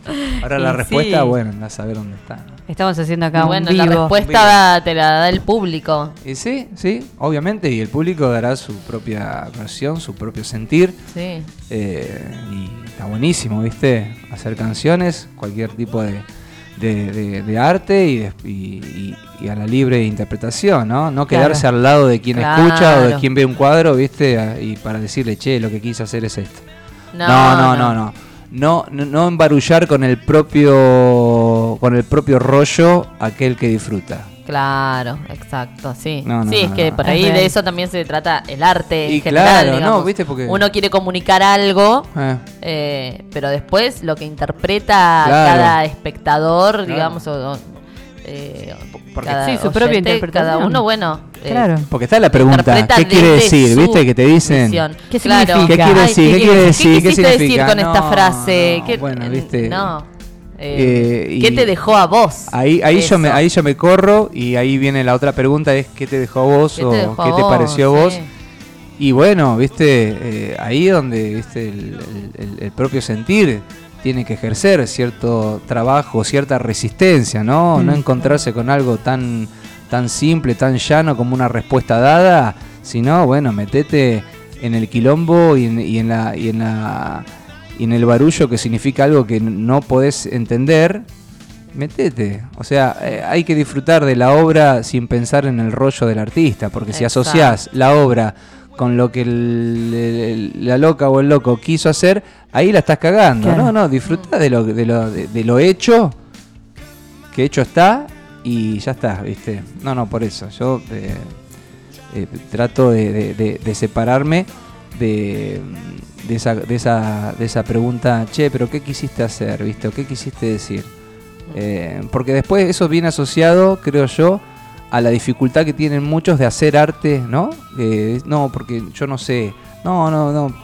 Ahora la respuesta, sí. bueno, anda a saber dónde está. ¿no? Estamos haciendo acá Y un bueno, vivo. la respuesta te la da el público. Y sí, sí, obviamente, y el público dará su propia versión, su propio sentir. Sí. Eh, y está buenísimo, ¿viste? Hacer canciones, cualquier tipo de, de- de- de arte y, y- y- y a la libre interpretación, ¿no? No Claro. quedarse al lado de quien Claro. escucha o de quien ve un cuadro, ¿viste? Y para decirle, che, lo que quise hacer es esto. No, no, no, no. no. No, no, no embarullar con el propio con el propio rollo aquel que disfruta. Claro, exacto, sí. No, no, sí, es no, que no. por Es ahí de eso también se trata el arte Y en general. claro, no, viste, porque- Uno quiere comunicar algo, Eh. eh, pero después lo que interpreta Claro. cada espectador, Claro. digamos, o, o, eh, Porque- cada Sí, su propia oyente, interpretación. Cada uno, bueno, eh, Claro. Porque está la pregunta, ¿qué quiere decir? ¿Viste? Que te dicen... ¿Qué significa? ¿Qué quiere Ay, decir? ¿Qué quiere decir? ¿Qué quisiste decir con esta No, frase? no, ¿Qué, bueno, eh, viste. No. Eh, Eh, ¿Qué te dejó a vos? Ahí, ahí, yo me, ahí yo me corro y ahí viene la otra pregunta, es ¿qué te dejó a vos ¿Qué o te qué te vos? pareció a vos? Sí. Y bueno, viste, eh, ahí donde viste el, el- propio sentir tiene que ejercer cierto trabajo, cierta resistencia, ¿no? No Mm. encontrarse con algo tan, tan simple, tan llano como una respuesta dada, sino, bueno, metete en el quilombo y en, y en la... Y en la y en el barullo que significa algo que no podés entender, metete. O sea, eh, hay que disfrutar de la obra sin pensar en el rollo del artista, porque si Exacto. asociás la obra con lo que el- el- la loca o el loco quiso hacer, ahí la estás cagando. Claro. No, no, disfruta de lo, de, lo, de, de lo hecho, que hecho está, y ya está, ¿viste? No, no, por eso. Yo eh, eh, trato de, de- de- de separarme de, de, esa, de, esa, de esa pregunta, che, pero ¿qué quisiste hacer? ¿Viste? ¿O qué quisiste decir? Eh, porque después eso viene asociado, creo yo, a la dificultad que tienen muchos de hacer arte, ¿no? No, porque yo no sé. No, no, no.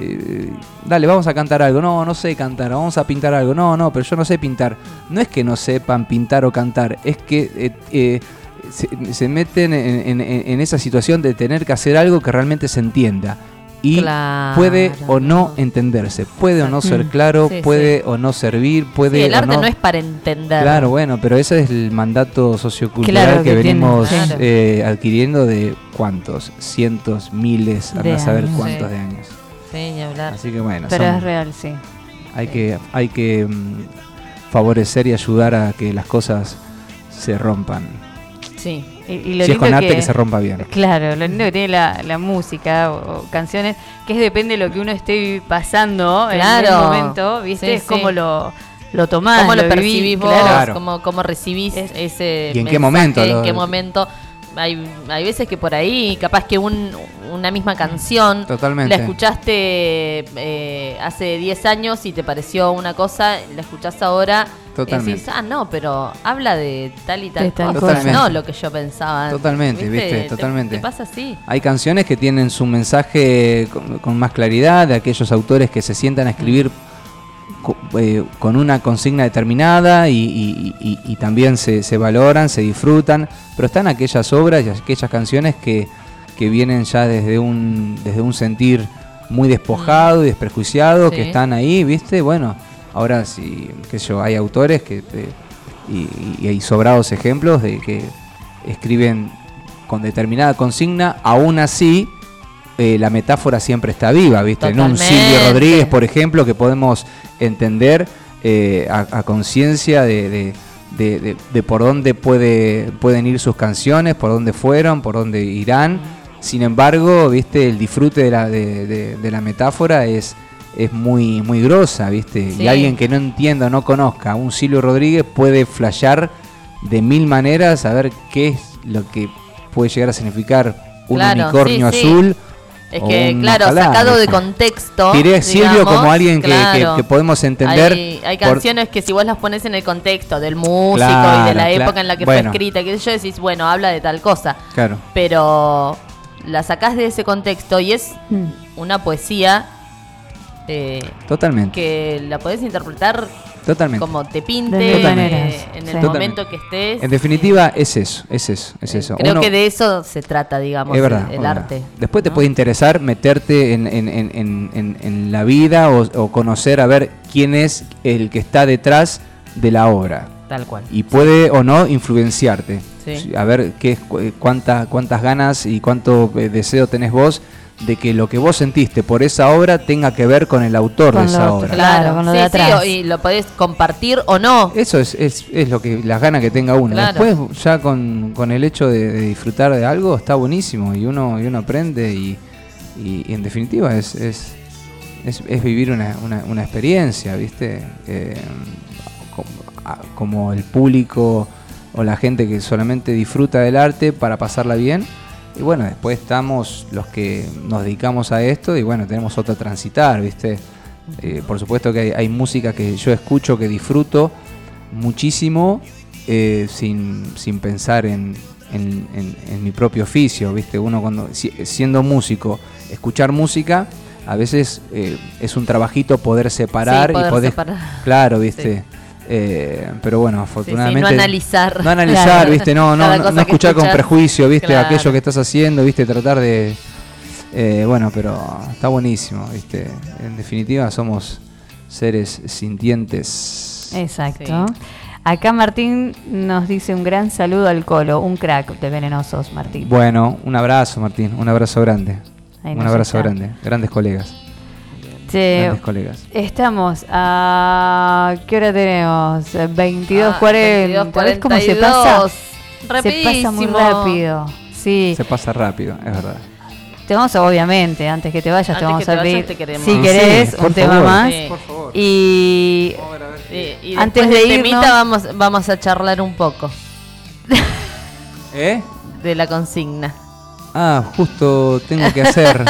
Eh, dale, vamos a cantar algo. No, no sé cantar. Vamos a pintar algo. No, no, pero yo no sé pintar. No es que no sepan pintar o cantar, es que eh, se, meten en, en- en esa situación de tener que hacer algo que realmente se entienda. Y Claro, puede o no entenderse, puede o no ser Mm. claro, Sí, puede o no servir, puede Sí, el o arte no... no es para entender. Claro, bueno, pero ese es el mandato sociocultural Claro que, venimos claro. eh, adquiriendo de cuántos, cientos, miles, a saber cuántos de años. Sí, ni hablar. Así que bueno, Pero son- es real, sí. hay que, hay que mm, favorecer y ayudar a que las cosas se rompan. Sí. Y, y lo Si es con arte que se rompa bien. Claro, lo lindo que tiene la, la música o, o canciones, que es depende de lo que uno esté pasando en Claro. el momento, ¿viste? Sí, es como sí. lo, lo tomás, ¿Cómo lo, vivís, percibís vos? Claro. ¿Cómo, cómo recibís ese ¿Y en qué momento ¿En lo- qué momento? Hay, hay veces que por ahí, capaz que un, una misma canción Totalmente. la escuchaste eh, hace 10 años y te pareció una cosa, la escuchás ahora Totalmente. y decís, ah, no, pero habla de tal y tal tal cosa, Totalmente. no lo que yo pensaba. Totalmente, ¿viste? Te- Totalmente. Te, pasa así. Hay canciones que tienen su mensaje con, con más claridad, de aquellos autores que se sientan a escribir eh, con una consigna determinada y, y- y- y también se, se valoran, se disfrutan, pero están aquellas obras y aquellas canciones que, que vienen ya desde un, desde un sentir muy despojado y desprejuiciado, que están ahí, ¿viste? Bueno, ahora sí, qué sé yo, hay autores que... eh, y, y hay sobrados ejemplos de que escriben con determinada consigna, aún así eh, la metáfora siempre está viva, ¿viste? En un Silvio. Rodríguez, por ejemplo, que podemos entender eh, a, a conciencia de, de- de- de- de por dónde puede, pueden ir sus canciones, por dónde fueron, por dónde irán. Sin embargo, ¿viste? El disfrute de la, de, de- de la metáfora es, es muy, muy grosa, ¿viste? Sí. Y alguien que no entienda o no conozca a un Silvio Rodríguez puede flashear de mil maneras a ver qué es lo que puede llegar a significar un Claro, unicornio sí, sí. azul. Es que, claro, sacado de contexto. Tiré a Silvio como alguien que, que- podemos entender. Hay, hay por- canciones que si vos las pones en el contexto del músico y de la época en la que bueno. fue escrita, que yo decís, bueno, habla de tal cosa. Claro. Pero la sacás de ese contexto y es Mm. una poesía eh, Totalmente. que la podés interpretar Totalmente. como te pinte, eh, en sí. el momento que estés. En definitiva, es eso, es eso, es eso. Creo Uno- que de eso se trata, digamos, es verdad, el, arte. Después te puede interesar meterte en, en- en- en- en- en la vida o, o conocer a ver quién es el que está detrás de la obra. Tal cual. Y puede o no influenciarte. Sí. A ver qué, es- cu- eh, cuánta- cuántas ganas y cuánto eh, deseo tenés vos de que lo que vos sentiste por esa obra tenga que ver con el autor Con de esa lo- obra. Claro, con lo de sí, sí, atrás. o- y lo podés compartir o no. Eso es, es, es lo que las ganas que tenga uno. Claro. Después ya con, con el hecho de, de disfrutar de algo está buenísimo y uno y uno aprende y, y- y en definitiva es, es, es, es vivir una, una, una experiencia, ¿viste? Eh, como, como el público o la gente que solamente disfruta del arte para pasarla bien. Y bueno, después estamos los que nos dedicamos a esto y bueno, tenemos otro transitar, ¿viste? Eh, por supuesto que hay, hay música que yo escucho, que disfruto muchísimo eh, sin, sin pensar en, en- en- en mi propio oficio, ¿viste? Uno cuando, si- siendo músico, escuchar música, a veces eh, es un trabajito poder separar poder y poder... separar. Claro, ¿viste? Eh, pero bueno, afortunadamente... no analizar. No analizar, Claro. ¿viste? No, no, no, escuchar con prejuicio, ¿viste? Claro. Aquello que estás haciendo, ¿viste? Tratar de... eh, bueno, pero está buenísimo, ¿viste? En definitiva somos seres sintientes. Exacto. Acá Martín nos dice un gran saludo al Colo, un crack de Venenosos, Martín. Bueno, un abrazo, Martín. Un abrazo grande. Ahí un abrazo está. grande. Grandes colegas. Grandes colegas. estamos a... ¿Qué hora tenemos? Eh, 22.40. Ah, ¿Ves cómo se pasa? Se pasa muy rápido. Sí. Se pasa rápido, es verdad. Te vamos a, obviamente, antes que te vayas, Antes te vamos que a te vayas, pedir, te si Sí, querés, un tema más. Sí. Por favor. Y Sí, y Antes de irnos- temita vamos, vamos a charlar un poco ¿Eh? de la consigna. Ah, justo tengo que hacer.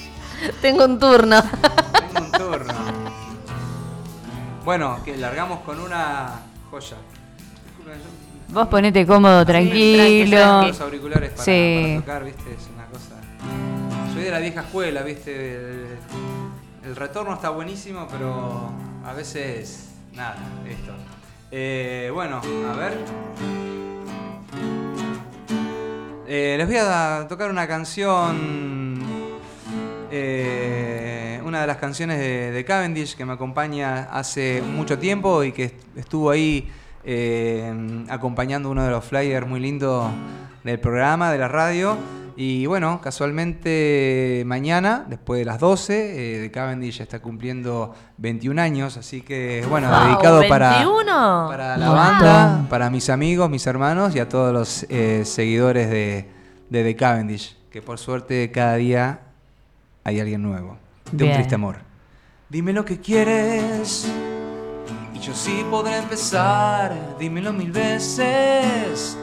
Tengo un turno. Bueno, que largamos con una joya. vos ponete cómodo, tranquilo. Los auriculares para, Sí. para tocar, ¿viste? Es una cosa. Soy de la vieja escuela, ¿viste? El, el retorno está buenísimo, pero a veces. Nada, esto. Eh, bueno, a ver. Eh, les voy a tocar una canción. eh, una de las canciones de, de Cavendish que me acompaña hace mucho tiempo y que est- estuvo ahí eh, acompañando uno de los flyers muy lindos del programa, de la radio. Y bueno, casualmente mañana, después de las 12, eh, de Cavendish está cumpliendo 21 años, así que bueno, Wow, dedicado para, 21. para la Wow. banda, para mis amigos, mis hermanos y a todos los eh, seguidores de, de The Cavendish, que por suerte cada día hay alguien nuevo, de Bien. un triste amor. Dime lo que quieres y yo sí podré empezar, dímelo mil veces.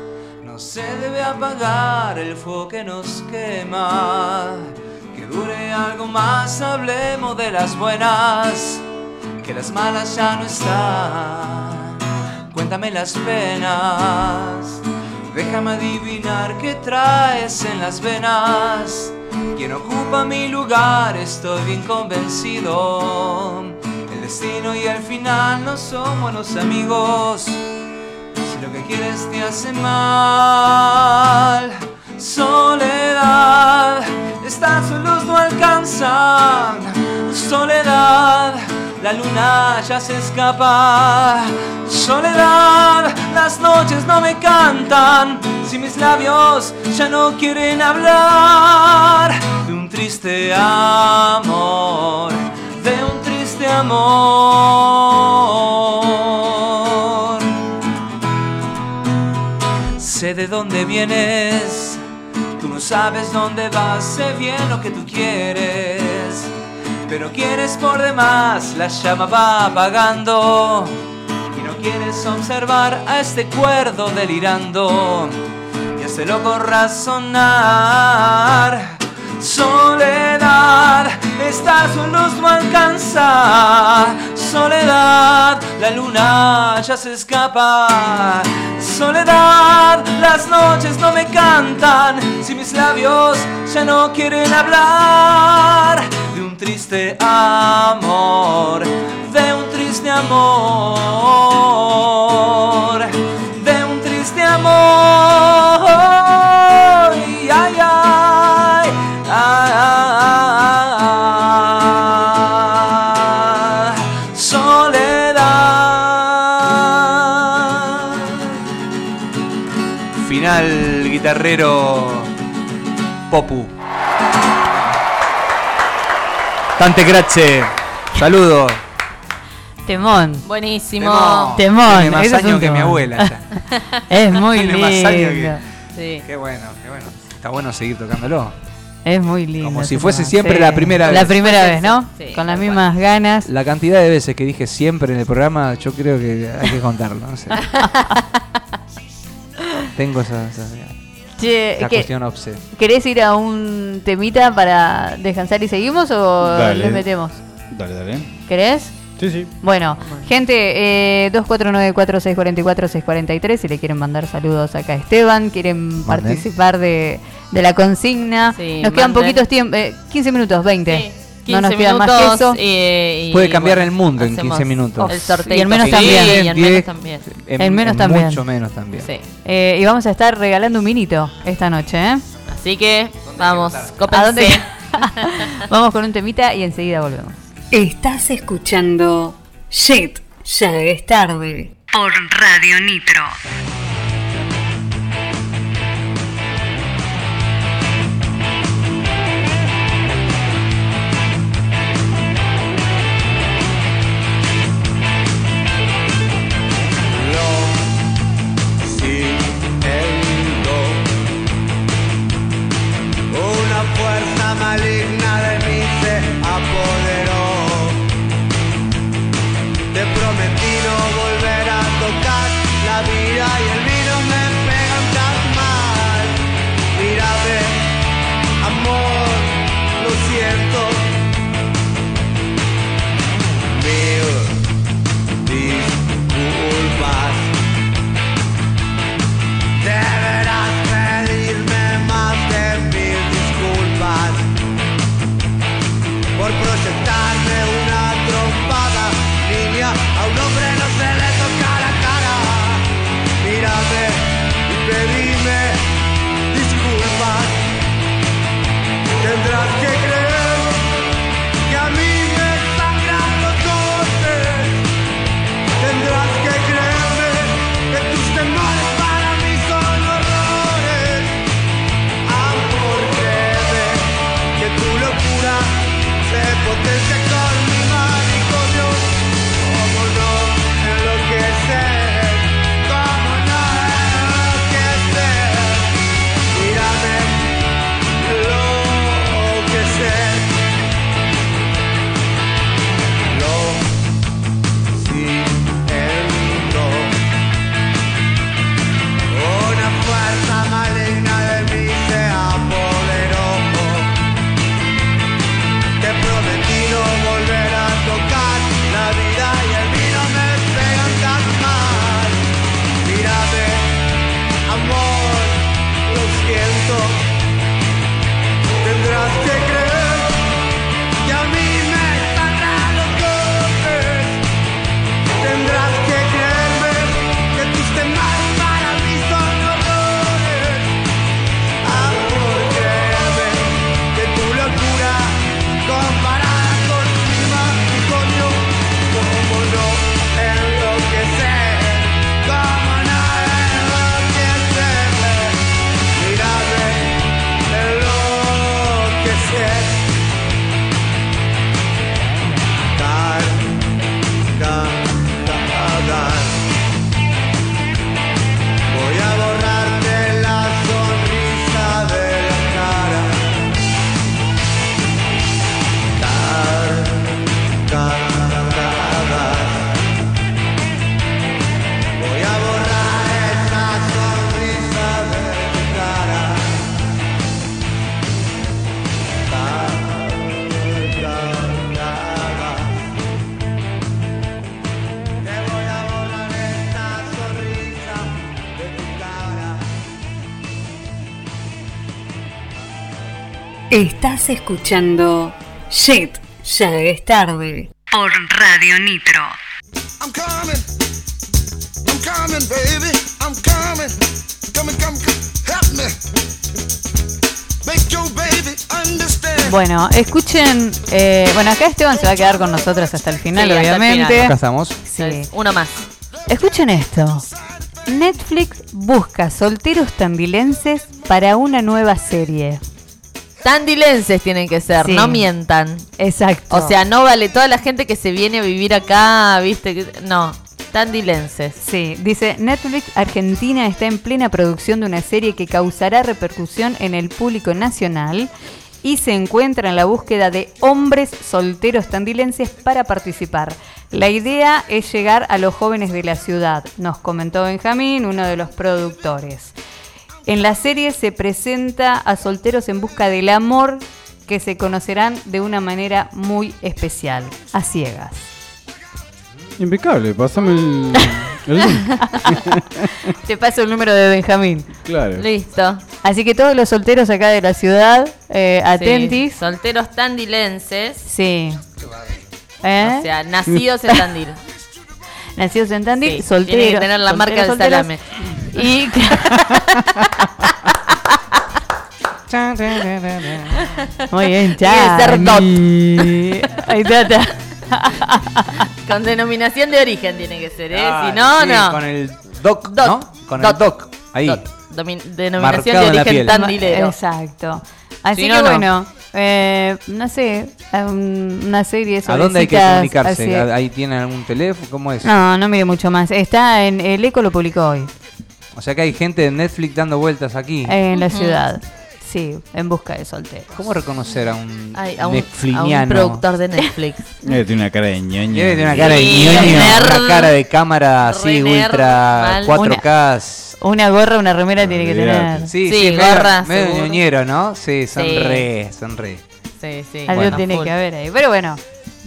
No se debe apagar el fuego que nos quema. Que dure algo más, hablemos de las buenas, que las malas ya no están. Cuéntame las penas, déjame adivinar qué traes en las venas. Quien ocupa mi lugar, estoy bien convencido. El destino y el final no son buenos amigos. Si lo que quieres te hace mal, soledad, estar solos no alcanzan. Soledad, la luna ya se escapa. Soledad, las noches no me cantan. Si mis labios ya no quieren hablar de un triste amor, de un triste amor. Sé de dónde vienes, tú no sabes dónde vas, sé bien lo que tú quieres, pero quieres por demás, la llama va apagando y no quieres observar a este cuerdo delirando y hace loco razonar. Soledad, estar solos no alcanza. Soledad, la luna ya se escapa. Soledad, las noches no me cantan. Si mis labios ya no quieren hablar de un triste amor, de un triste amor, de un triste amor. Guitarrero Popu. Tante grazie. Saludos. Temón. Buenísimo. Temón. Tiene más ese es años un que mi abuela ya. es muy Tiene lindo. más años que- Sí. Qué bueno, qué bueno. Está bueno seguir tocándolo. Es muy lindo. Como si ese fuese tema, siempre sí. la primera La vez. primera vez, ¿no? Sí, Con las tal mismas ganas. La cantidad de veces que dije siempre en el programa, yo creo que hay que contarlo. No sé. Tengo esa, esa, Che, ¿qué- cuestión obse. ¿Querés ir a un temita para descansar y seguimos o Dale. les metemos? Dale, dale. ¿Querés? Sí, sí. Bueno, gente, eh, 2494-644-643, si le quieren mandar saludos acá a Esteban, quieren participar de, de la consigna. Sí, Nos quedan poquitos tiempos, 15 minutos, 20. no 15 nos queda más que minutos eso. y- y, Puede cambiar bueno, el mundo en hacemos 15 minutos. El sorteo. Y el menos Sí, también. y el 10, menos también. En, El menos en también. Mucho menos también. Sí. Eh, y vamos a estar regalando un minito esta noche, ¿eh? Así que vamos, ¿A dónde? vamos con un temita y enseguida volvemos. Estás escuchando Shit, ya es tarde. Por Radio Nitro. Estás escuchando Shit, Ya es tarde. Por Radio Nitro. I'm coming. I'm coming, baby. I'm coming. Come, come, come. Help me. Make your baby understand. Bueno, escuchen. eh, bueno, acá Esteban se va a quedar con nosotros hasta el final, Sí, hasta el obviamente. final. Acá estamos. Sí. Uno más. Escuchen esto. Netflix busca solteros tandilenses para una nueva serie. Tandilenses tienen que ser, Sí. no mientan. Exacto. O sea, no vale toda la gente que se viene a vivir acá, viste, no, tandilenses. Sí, dice Netflix Argentina está en plena producción de una serie que causará repercusión en el público nacional y se encuentra en la búsqueda de hombres solteros tandilenses para participar. La idea es llegar a los jóvenes de la ciudad, nos comentó Benjamín, uno de los productores. En la serie se presenta a solteros en busca del amor que se conocerán de una manera muy especial, a ciegas. Impecable, pasame el, el link. Te paso el número de Benjamín. Claro. Listo. Así que todos los solteros acá de la ciudad, eh, atentis. Sí, solteros tandilenses. Sí. ¿Eh? O sea, nacidos en Tandil. Nacidos en Tandil, Sí, solteros. tiene que tener la marca del solteros, salame. Y muy bien. Chani. Ahí está. Con denominación de origen tiene que ser, ¿eh? Ah, si no, sí, no. Con el doc, Dot. ¿no? Con Dot. el doc. Ahí. Denominación Marcado de origen piel. tandilero. Exacto. Así Si que no, no. bueno, eh, no sé, um, una serie ¿A sobre dónde hay que comunicarse? ¿Ahí tienen algún teléfono? ¿Cómo es? No, no mire mucho más. Está en el Eco lo publicó hoy. O sea que hay gente de Netflix dando vueltas aquí. En la ciudad. Sí, en busca de solteros. ¿Cómo reconocer a un Ay, a, un, a un Netflixiano? productor de Netflix. Debe tener una cara de ñoño. Debe tener una cara de Sí, ñoño, nerd. una cara de cámara así, ultra mal. 4K. Una gorra, una remera tiene que tener. Sí, Sí, sí, gorra, medio, medio ñoñero, ¿no? Sí, son Sí. re, son re. Sí, sí. Algo bueno, tiene full. que haber ahí. Pero bueno,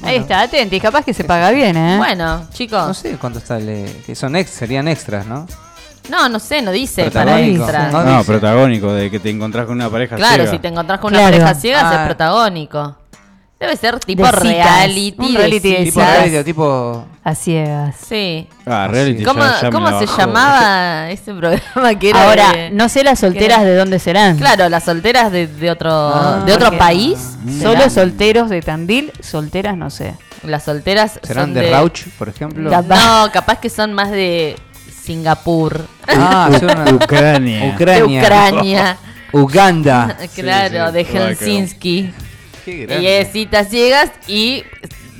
ahí está, atentis, capaz que se paga bien, ¿eh? Bueno, chicos. No sé cuánto está el, eh, que son ex, serían extras, ¿no? No, no sé, no dice para Protagónico. extra. No No, dice. protagónico, de que te encontrás con una pareja Claro, ciega. si te encontrás con una Claro. pareja ciega, Ah. es protagónico. Debe ser tipo De citas. reality. Un reality de Tipo citas. radio, tipo. A ciegas. Sí. Ah, reality. ¿Cómo, ya- ya cómo se llamaba ese programa que era Ahora, de- no sé las solteras que- de dónde serán. Claro, las solteras de, de otro Ah, de otro país. Solo ¿serán? solteros de Tandil, solteras no sé. Las solteras ¿Serán son de, Rauch, por ejemplo? No, capaz que son más de Singapur. Ah, son una- Ucrania. Ucrania. De Ucrania. Uganda. claro, sí. de Helsinki. Qué Y es citas ciegas y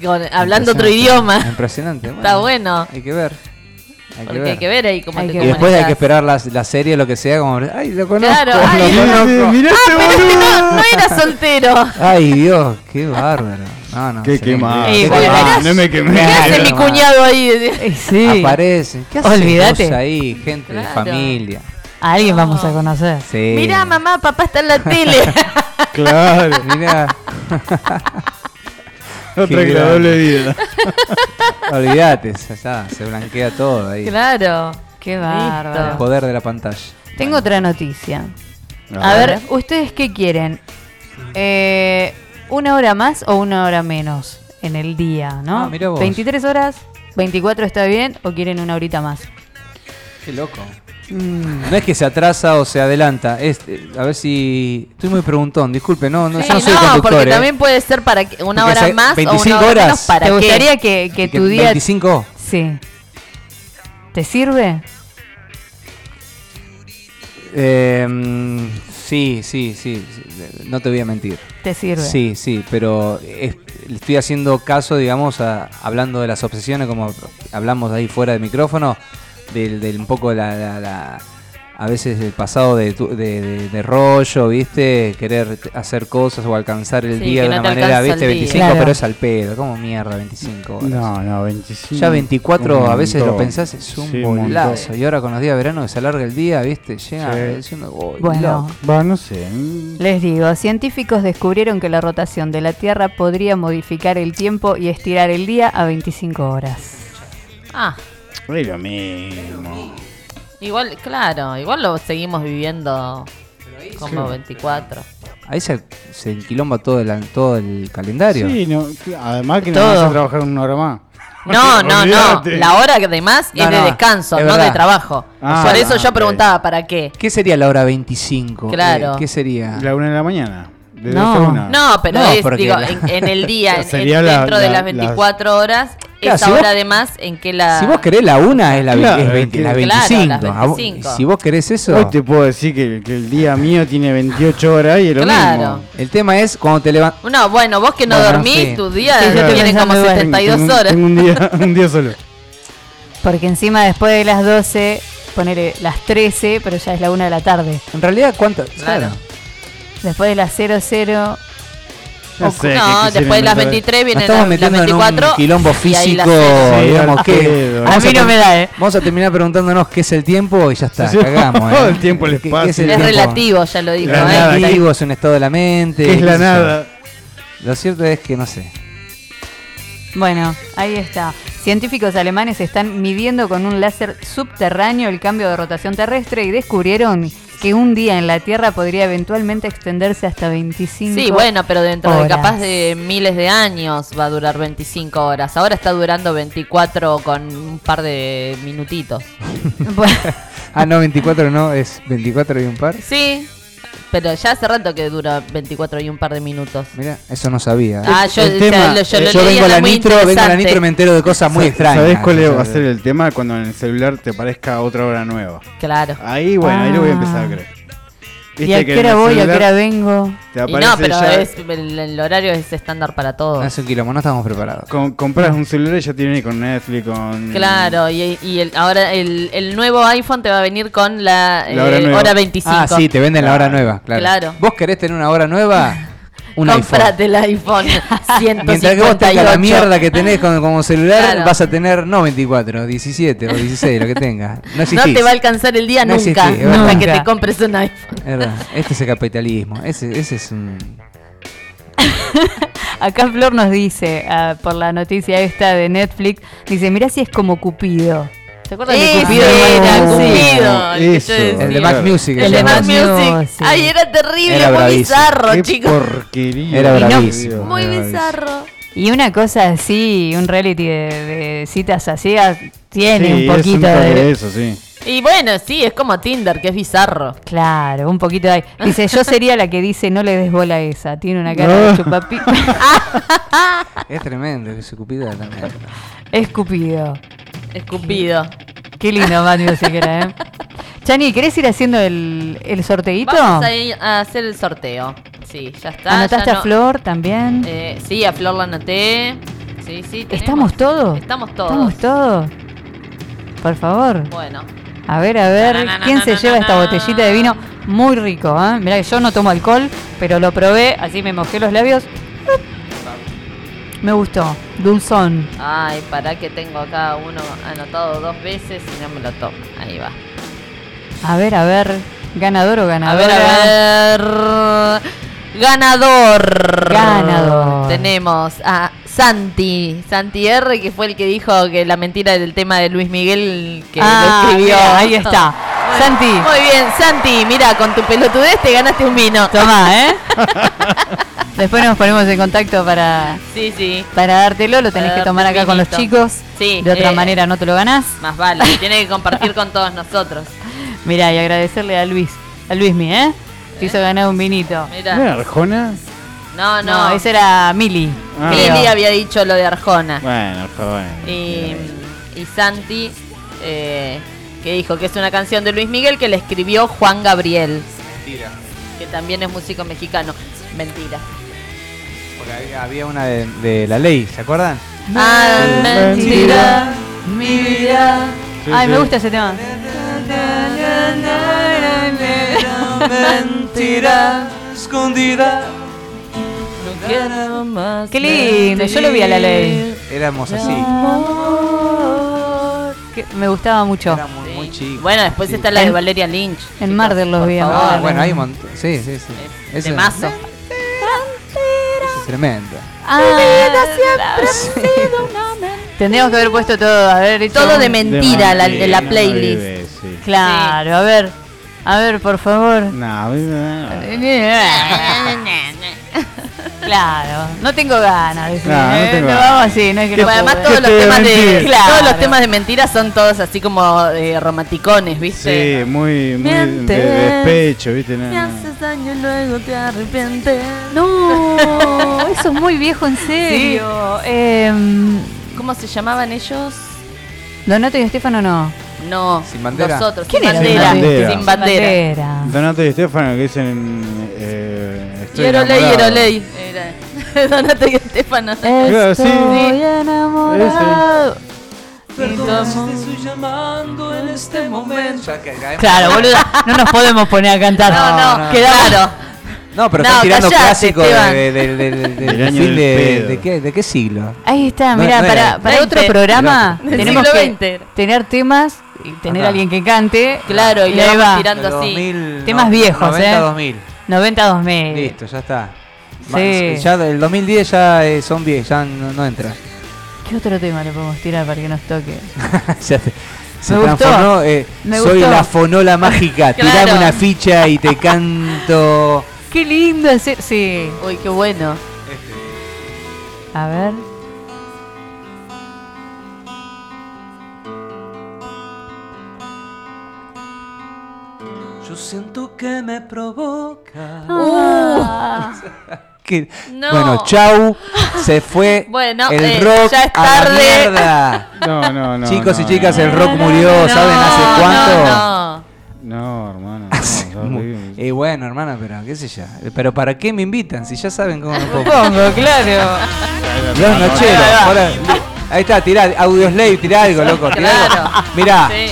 con- hablando otro Impresionante. idioma. Impresionante. Está bueno. Hay que ver. Hay que Porque ver. hay que ver ahí cómo Hay te que Y después hay que esperar la, la serie, lo que sea, como, ay, lo conozco, Claro, lo ay, conozco. Mirá Ah, este pero no, no era soltero. Ay, Dios, qué bárbaro. No, no, Qué quemado. Qué bueno, no me quemé. ¿Qué hace mi cuñado ahí? Sí. Aparecen. ¿Qué haces Olvídate. ahí, gente de Claro. familia? A alguien vamos a conocer. Sí. Mirá, mamá, papá está en la tele. Claro. Mirá. Otra que la doble vida. Olvídate, ya está, se blanquea todo ahí. claro. Qué Listo. El bárbaro. poder de la pantalla. Tengo otra noticia. A A ver. ver, ¿ustedes qué quieren? Eh, ¿Una hora más o una hora menos en el día, no? Ah, mirá vos. 23 horas, 24 está bien o quieren una horita más? Qué loco. No es que se atrasa o se adelanta. Es, eh, a ver si. Estoy muy preguntón, disculpe, no, no, Sí, yo no soy no, conductor. porque eh. también puede ser para que una Porque hora más o 25 una hora horas. menos para ¿Te qué? gustaría que, que tu día... 25. Sí. ¿Te sirve? Eh, mm, sí, sí, sí, No te voy a mentir. ¿Te sirve? Sí, sí, pero es- estoy haciendo caso, digamos, a- hablando de las obsesiones, como hablamos ahí fuera del micrófono, del, del un poco la, la- la- a veces el pasado de, tu- de, de- de rollo, ¿viste? Querer hacer cosas o alcanzar el Sí, día de no una manera, ¿viste? día. 25, Claro. pero es al pedo. ¿Cómo mierda 25 horas? No, no, 25. Ya 24 un a veces lo pensás, es un Sí, bolazo. Y ahora con los días de verano que se alarga el día, ¿viste? Llega Sí. diciendo, "Uy, Bueno, loco". Va, no sé. mm, les digo, científicos descubrieron que la rotación de la Tierra podría modificar el tiempo y estirar el día a 25 horas. Ah, Es lo mismo. igual, claro, igual lo seguimos viviendo como Sí. 24. ahí se, se enquilomba todo el, todo el calendario. Sí, no, además que no Todo. vas a trabajar una hora más. No, no, no. Olvídate. La hora que además No, es de no, descanso, es no de verdad. trabajo. Ah, Por eso yo ok. preguntaba, ¿para qué? ¿Qué sería la hora 25? Claro. Eh, ¿Qué sería? La una de la mañana. De No. dos a una. No, pero No, es, porque digo, la- en, en el día, en- Sería en- la- dentro de la- las 24 horas, Claro, esa si vos- hora además en que la... Si vos querés la una es la, Claro, es 20, es la que- Claro, 25. las A vos- 25. Si vos querés eso, Hoy te puedo decir que, que el día mío tiene 28 horas y es lo Claro. mismo. el tema es cuando te levantas. No, bueno, vos que no Bueno, dormís, sí. tu día Sí, tiene como pensando igual. 72 Tengo- horas. Tengo un día, un día solo. Porque encima después de las 12, ponele las 13, pero ya es la 1 de la tarde. En realidad, ¿cuánto? Claro. Después de las 00, No, sé después de las inventar. 23 Nos viene estamos la, la metiendo en 24. un quilombo y ahí físico. Sí, digamos que A mí no me da, ¿eh? Vamos a terminar preguntándonos qué es el tiempo y ya está, Sí, cagamos. todo ¿eh? el tiempo, el ¿Qué- qué espacio. es el Es tiempo? relativo, ya lo dijo. La ¿eh? relativo, es un estado de la mente. ¿Qué es la nada? Lo cierto es que no sé. Bueno, ahí está. Científicos alemanes están midiendo con un láser subterráneo el cambio de rotación terrestre y descubrieron que un día en la Tierra podría eventualmente extenderse hasta 25 Sí, bueno, pero dentro de horas. capaz de miles de años va a durar 25 horas. Ahora está durando 24 con un par de minutitos. Ah, no, 24 no, es 24 y un par. Sí, pero ya hace rato que dura 24 y un par de minutos. Mira, eso no sabía. Ah, yo, el tema- lo- yo lo Yo leí, vengo a la nitro, vengo a la nitro y me entero de cosas muy extrañas. ¿Sabés cuál va a ser el tema? Cuando en el celular te parezca otra hora nueva. Claro. Ahí, bueno, ahí lo voy a empezar a Ah. creer. ¿Y a que qué hora voy? ¿A qué hora vengo? Te Y no, pero ya- es, el, el horario es estándar para todos. Es un quilombo, no estamos preparados. con- compras un celular y ya te viene con Netflix, con... Claro, y, y el, ahora el, el nuevo iPhone te va a venir con la, La hora eh, nueva. hora 25. Ah, sí, te venden la hora Claro. nueva, claro. Claro. ¿Vos querés tener una hora nueva? Un iPhone. Cómprate el iPhone 158. Mientras que vos tengas la mierda que tenés con- como celular, Claro. vas a tener no 24, 17 o 16, lo que tengas. No te va a alcanzar el día No nunca existís, hasta que te compres un iPhone. Es verdad, este es el capitalismo. Ese, ese es un. Acá Flor nos dice, ah, por la noticia esta de Netflix, dice, mira si es como Cupido. ¿Se acuerdan de Ese Cupido? era Sí. Cupido, el que yo Eso. decía. El de Mac Music. El de. Mac Music. Ay, era terrible, Era muy bravísimo. bizarro, Qué chicos. porquería. Era Y no- bravísimo. Muy era bravísimo. bizarro. Y una cosa así, un reality de, de citas a ciegas, tiene Sí, un es poquito de... de eso, sí. Y bueno, sí, es como Tinder, que es bizarro. Claro, un poquito de ahí. Dice, yo sería la que dice, no le des bola a esa. Tiene una cara No. de chupapi. Es tremendo, que se cupida también. Escupido. Escupido. Qué lindo Mad Music era, ¿eh? Chani, ¿querés ir haciendo el, el sorteíto? Vamos a, ir a hacer el sorteo. Sí, ya está. ¿Anotaste ya a no- Flor también? Eh, sí, a Flor la anoté. Sí, sí. tenemos. ¿Estamos todos? Estamos todos. ¿Estamos todos? Por favor. Bueno. A ver, a ver, Na, na, na, ¿quién se lleva esta botellita de vino? Muy rico, ¿eh? Mirá que yo no tomo alcohol, pero lo probé, así me mojé los labios. Me gustó, dulzón. Ay, para que tengo acá uno anotado dos veces y no me lo tomo. Ahí va. A ver, a ver, ganador o A ver, a ver. Ganador. Ganador. Tenemos a Santi. Santi R, que fue el que dijo que la mentira del tema de Luis Miguel que Ah, lo escribió. mira, ahí está. Santi. Muy bien, Santi. Mira, con tu pelotudez te ganaste un vino. Toma, ¿eh? Después nos ponemos en contacto para, Sí, sí. para dártelo. Lo tenés Para que tomar acá con los chicos. Sí, De otra eh, manera no te lo ganás. Más vale. Tiene que compartir con todos nosotros. Mirá, y agradecerle a Luis. A Luismi, ¿eh? Te hizo ganar un vinito. Mira. ¿No era Arjona? No, no. No, ese era Mili. Ah. Mili había dicho lo de Arjona. Bueno, Arjona. Y, y Santi, eh, que dijo que es una canción de Luis Miguel que le escribió Juan Gabriel, Mentira. que también es músico mexicano. Mentira. Porque había, había una de, de la ley, ¿se acuerdan? Ah, mentira, mi vida. Sí, Ay, me gusta ese tema. Mentira escondida. No quiero más. Qué lindo, yo lo vi a la ley. Éramos así. Que me gustaba mucho. Éramos muy chicos. Bueno, después está la de Valeria Lynch. En Marder los por vi a. Ah, bueno, hay un montón. Sí, sí, sí. Temazo. ese es tremendo. Ah, Tendríamos que haber puesto todo, a ver, Todo de mentira, la, de la no playlist. vive, sí. Claro, a ver. A ver, por favor. No, a mí me Claro, no tengo ganas. de decir, No, no eh, tengo no ganas. vamos así, no es que no además todos los te temas de mentir. todos los Claro. temas de mentiras son todos así como eh, romanticones, ¿viste? Sí, muy, muy de, Miente. de despecho, ¿viste? No, Me no. haces daño y luego te arrepientes. No, eso es muy viejo, en serio. Em, ¿Cómo se llamaban ellos? Donato y Estefano no. No, Sin bandera. nosotros, ¿Quién sin era bandera, Bandera? sin bandera. Donato y Estefano que dicen. Estoy. Yerolei. Era Donato y Estefano. Claro, sí. Estoy enamorado. Perdón si te estoy llamando en este momento. Claro, boluda, no nos podemos poner a cantar. No, no, claro. No, pero No, están tirando callate, clásicos de, de, de, de- de- Del de año fin del de, pedo. de qué, ¿De qué siglo? Ahí está, No, mira, no para, para otro 20, programa del tenemos siglo que tener temas y tener Acá. a alguien que cante. Claro, y le ahí va. tirando así. 2000, Temas no, viejos, 90, ¿eh? 2000. 90 2000. Listo, ya está. Sí. Va, Ya el 2010 ya eh, son 10, ya no, no entra. ¿Qué otro tema le podemos tirar para que nos toque? Ya te- se Me gustó. transformó. eh, Me soy gustó. la fonola mágica. Claro. Tirame una ficha y te canto. Qué lindo hacer. Sí. Uy, qué bueno. A ver. Yo siento que me provoca. Ah. Que- No. Bueno, chau. Se fue Bueno, el eh, rock ya es a la tarde. mierda. No, no, no. Chicos y chicas, no. el rock murió. ¿Saben hace cuánto? No, no. No, hermano. Y bueno, hermana, pero qué sé yo. Pero ¿para qué me invitan? Si ya saben cómo me pongo. Pongo, claro. Los nocheros. Ahora, ahí está, tirá, Audio Slave, tirá algo, loco. Tirá Claro. algo. Mirá. Sí.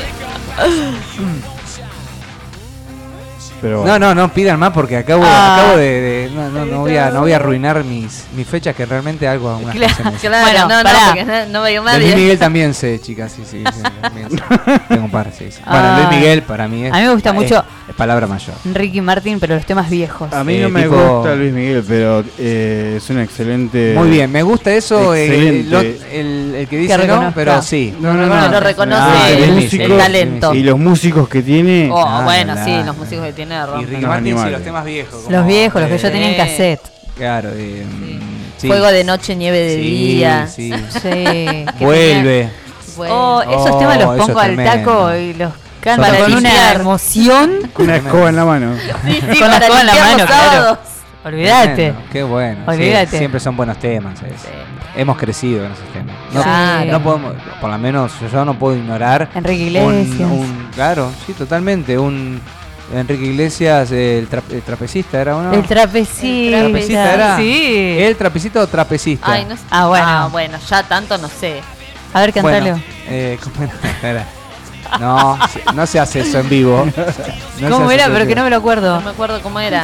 Pero No, no, no pidan más porque acabo, Ah. acabo de, de- no, no, no voy a, no voy a arruinar mis, mis fechas que realmente algo unas Claro. canciones. Claro, Bueno, no, no, porque no, no a ir De Luis. Miguel también sé, chicas, sí, sí, sí, también sé. Tengo un par, sí, sí. Bueno, Ah. Luis Miguel para mí es. A mí me gusta mucho- Es palabra mayor. Ricky Martin, pero los temas viejos. a mí eh, no me tipo- gusta Luis Miguel, pero eh, es un excelente. Muy bien, me gusta eso. eh, el, el- el que dice no, reconozca. pero sí. No, no, Bueno, no. lo reconoce Ah, el, el músicos- talento. Y los músicos que tiene. Oh, Ah, bueno, la- sí, los músicos que tiene Y rompen. Ricky Martin, sí, los temas viejos. como, Los viejos, los que yo eh, tenía en cassette. Claro, eh, mm, sí. Fuego de noche, nieve de Sí, día. sí. Sí. que Vuelve. Bueno. Oh, esos Oh, temas los eso pongo es al taco y los Para con una emoción. Con una escoba en la mano. Sí, sí, con la escoba en la mano, claro. Olvídate. Qué bueno. sí, Olvídate. siempre son buenos temas. Hemos crecido en esos temas. No, Claro. no podemos, por lo menos yo no puedo ignorar. Enrique Iglesias. un- claro, sí, totalmente. Un Enrique Iglesias, el, tra- el trapecista era uno. El trapecista. ¿El trapecista era? Sí. ¿El trapecista o trapecista? Ay, no sé. Ah, bueno. Ah, bueno, ya tanto no sé. A ver, cantalo. Bueno, eh, ¿cómo era? No, se- no se hace eso en vivo. No se ¿Cómo era? Pero que no me lo acuerdo. No me acuerdo cómo era.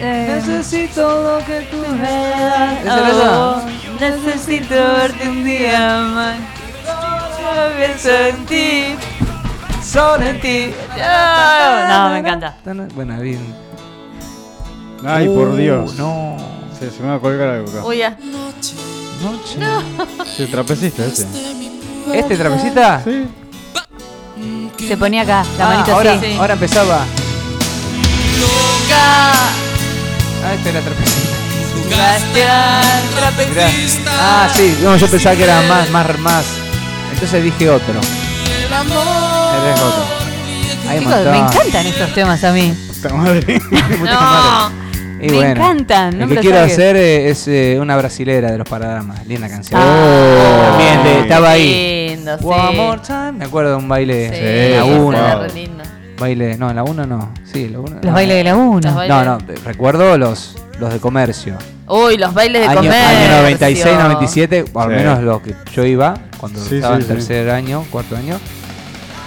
Necesito lo que tú me das. ¿Esa era esa? necesito verte un día más. Solo pienso en ti. Solo en ti. No, me encanta. Bueno, bien. Ay, Uh, por Dios. No. Se, se me va a colgar algo acá. Uy, ya. Sí, trapecista ese. ¿Este trapecista? Sí. Se ponía acá, la Ah, manito ahora, así. ahora empezaba. Ah, este era trapecista. Ah, sí, no, yo pensaba que era más, más, más. Entonces dije otro. Otro. Hay un Chicos, me encantan estos temas a mí. Puta madre. Puta No. madre. Y Me bueno, encantan, no me que lo quiero hacer eh, es eh, una brasilera de los paragramas. Linda canción. Ah. También de- estaba ahí. Lindo, sí. One more time. Me acuerdo de un baile Sí, en la sí, 1. era wow. re lindo. Baile, no, en la 1 no. Sí, la 1. Los bailes de la 1. Los bailes. No, no, recuerdo los, los de comercio. Uy, los bailes de Año, comercio. año 96, 97, o al menos lo que yo iba, cuando Sí, estaba sí, en sí. tercer año, cuarto año,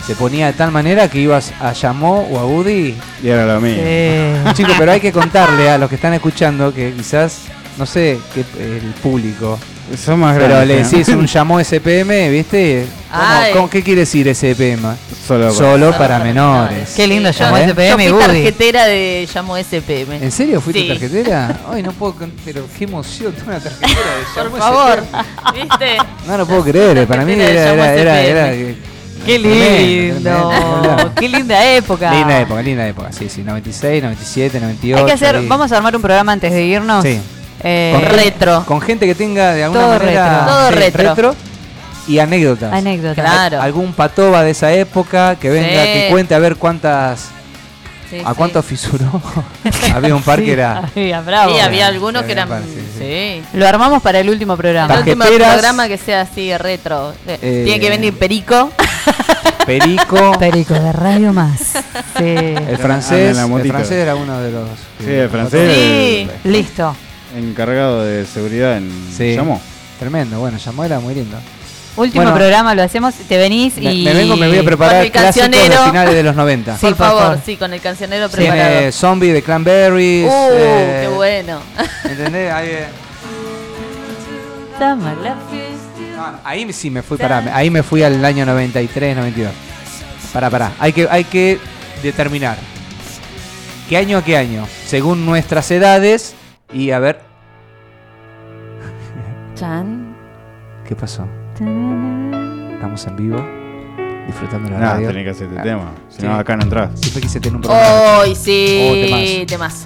se ponía de tal manera que ibas a Llamó o a Woody. Y era lo mío. Chicos, pero hay que contarle a los que están escuchando que quizás, no sé, que el público. Son más Pero grandes. le ¿no? decís un llamó SPM, ¿viste? ¿Cómo- ¿Qué quiere decir SPM? Solo, Solo para menores. Qué lindo llamó ¿eh? SPM Yo fui Woody. tarjetera de Llamo SPM. ¿En serio fuiste Sí. tarjetera? Ay, no puedo, con- pero qué emoción, tengo una tarjetera de Por Llamó favor, SPM. ¿viste? No lo puedo creer, para mí era, era, Llamó era, Qué lindo. Qué linda época. Linda época, linda época. Sí, sí, 96, 97, 98. Hay que hacer, vamos a armar un programa antes de irnos. Sí. Eh, Con retro. Con gente que tenga de alguna Todo manera. retro. Todo sí, retro. y anécdotas. Anécdotas. Claro. Algún patoba de esa época que venga, Sí. que cuente a ver cuántas. Sí, ¿A sí. cuánto fisuró? Había un par que era. Había, bravo. Sí, había algunos Sí, que eran. Sí. Lo armamos para el último programa. El último programa que sea así retro. Eh, Tiene que venir Perico. Perico. Perico de Radio Más. Sí. El francés. El francés era uno de los. Sí, el francés. Sí. el Listo. encargado de seguridad en. Sí. ¿Llamó? Tremendo, bueno, llamó era muy lindo. Último Bueno. programa lo hacemos, te venís Me, y. me vengo, me voy a preparar Con el clásicos de cancionero. finales de los 90. Sí, por por favor, favor. sí, con el cancionero preparado. Tiene Zombie de Cranberries. Uh, eh, qué bueno. ¿Entendés? Ahí, eh, ah, ahí sí me fui, pará, ahí me fui al año 93, 92. Pará, pará. Hay que, hay que determinar. ¿Qué año a qué año? Según nuestras edades. Y a ver. Chan. ¿Qué pasó? Estamos en vivo. Disfrutando la Nada, radio. tenés que hacer este Ah, tema. Si sí. no, acá no entras. Siempre quise tener un programa. Hoy Oh, sí, temazo. temas.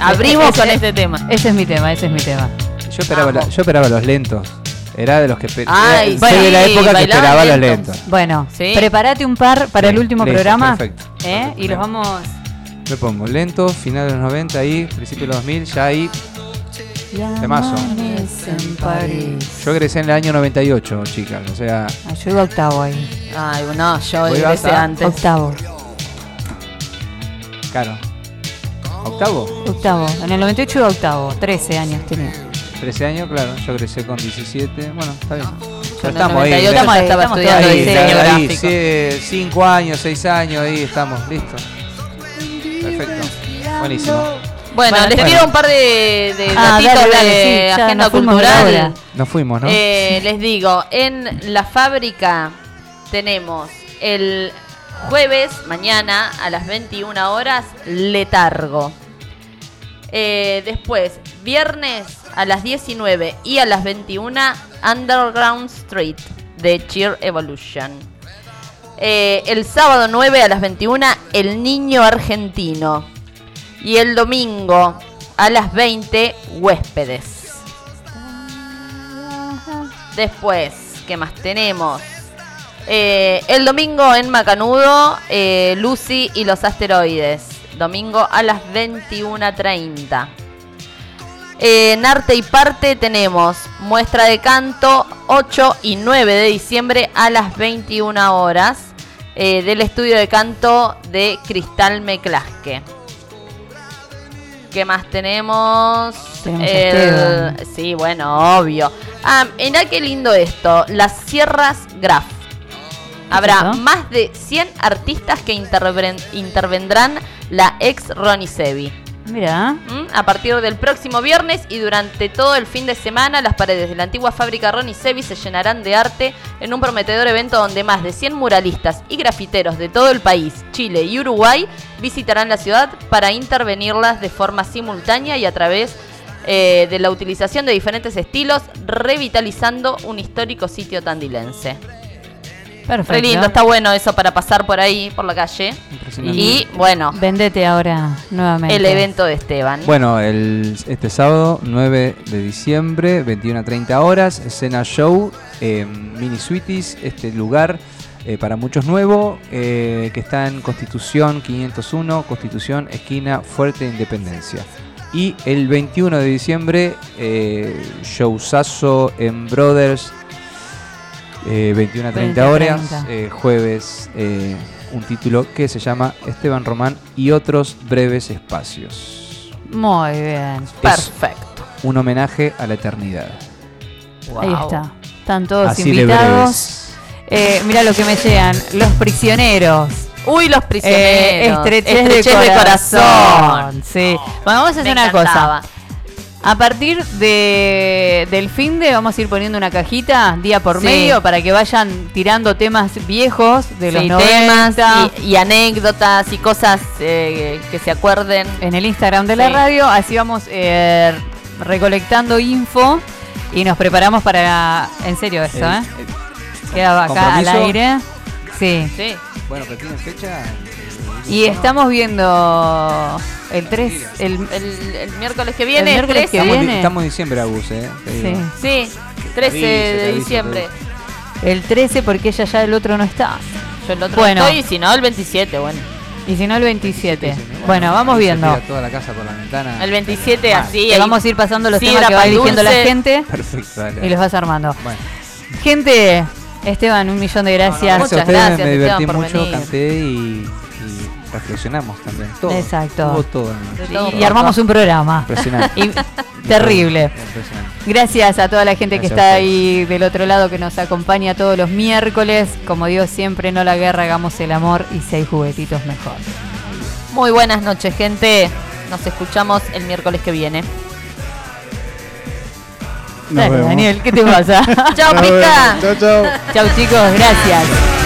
Abrimos Ese- con este tema. Ese es mi tema, ese es mi tema. Yo esperaba, la- yo esperaba los lentos. Era de los que. Ay, soy de la época que esperaba los lentos. Bueno, Sí. prepárate un par para Sí, el último programa. perfecto. ¿eh? Perfecto. Y los vamos. Me pongo lento, final de los 90 ahí, principio de los 2000, ya ahí. Temazo. Amanece en París. Yo egresé en el año 98, chicas. O sea, Ah, yo iba octavo ahí. Ay, no, yo basta. antes. Octavo. claro. ¿Octavo? Octavo. En el 98 iba octavo. 13 años tenía. 13 años, claro. Yo egresé con 17. Bueno, está bien. Yo el estamos ahí. 98 Estamos ya ahí, estaba estamos estudiando todos Ahí, diseño ahí, gráfico. 5 años, 6 años, ahí estamos, listos. Perfecto. Buenísimo. Bueno, Bueno, les bueno. tiro un par de, de Ah, datitos dale, dale, de sí, agenda nos cultural. Nos fuimos, ¿no? Eh, les digo, en la fábrica tenemos el jueves, mañana, a las 21 horas, letargo. Eh, después, viernes a las 19 y a las 21, Underground Street de Cheer Evolution. Eh, el sábado 9 a las 21, El Niño Argentino. Y el domingo a las 20, Huéspedes. Después, ¿qué más tenemos? Eh, el domingo en Macanudo, eh, Lucy y los asteroides. Domingo a las 21.30. Eh, en arte y parte tenemos muestra de canto 8 y 9 de diciembre a las 21 horas del estudio de canto de Cristal Meclasque. ¿Qué más tenemos? El- sí, bueno, obvio. Ah, mirá qué lindo esto. Las Sierras Graf. Habrá más de 100 artistas que interven- intervendrán la ex Ronnie Sevi. Mira. ¿Mm? A partir del próximo viernes y durante todo el fin de semana, las paredes de la antigua fábrica Ronnie Sevi se llenarán de arte en un prometedor evento donde más de 100 muralistas y grafiteros de todo el país, Chile y Uruguay visitarán la ciudad para intervenirlas de forma simultánea y a través eh, de la utilización de diferentes estilos, revitalizando un histórico sitio tandilense. Perfecto. Re lindo, está bueno eso para pasar por ahí, por la calle. Impresionante. Y bueno, Vendete ahora nuevamente. el evento de Esteban. Bueno, el, este sábado, 9 de diciembre, 21 a 30 horas, escena show, eh, Mini Sweeties, este lugar eh, para muchos nuevo, eh, que está en Constitución 501, Constitución, esquina Fuerte Independencia. Y el 21 de diciembre, eh, showzazo en Brothers, eh, 21 a 30 20 a horas, 30. eh, jueves, eh, un título que se llama Esteban Román y otros breves espacios. Muy bien. Perfecto. Un homenaje a la eternidad. Ahí está. Están todos Así invitados. Eh, mira lo que me llegan. Los prisioneros. Uy, los Eh, prisioneros. estrechez, de, corazón. Sí. Bueno, vamos a hacer Me una encantaba. cosa. A partir de, del fin de vamos a ir poniendo una cajita día por Sí. medio para que vayan tirando temas viejos de los Sí, 90 temas y, y anécdotas y cosas eh, que se acuerden. en el Instagram de la radio. Así vamos eh, recolectando info y nos preparamos para. En serio esto, El- ¿eh? el- queda acá al aire. Sí. Sí. Bueno, pero tiene fecha. Y estamos viendo el 3, el, El, el miércoles que viene, El miércoles que 13. Estamos, en di- viene. estamos en diciembre, Agus, ¿eh? Sí. Sí, 13 Te aviso, te de diciembre. el 13 porque ella ya el otro no está. Yo el otro Bueno. estoy, y si no, el 27, bueno. Y si no el 27. Sí, sí, Bueno, vamos viendo. toda la casa por la ventana. El 27 así. Te vamos a ir pasando los Sidra, temas que va eligiendo la gente Perfecto, dale. y los vas armando. Bueno. Gente, Esteban, un millón de gracias. Gracias a Muchas gracias, me divertí Esteban, por mucho, venir. canté y, y reflexionamos también. Todo. Exacto. Hubo todo. en- De Sí, todo y armamos un programa. Impresionante. Y- terrible. Impresionante. Gracias a toda la gente que está ahí del otro lado, que nos acompaña todos los miércoles. Como digo siempre, no la guerra, hagamos el amor y hay juguetitos mejor. Muy buenas noches, gente. Nos escuchamos el miércoles que viene. Nos Dale, vemos. Daniel, ¿qué te pasa? Chao, Nos pica. vemos. Chao, chao. Chau chicos, gracias.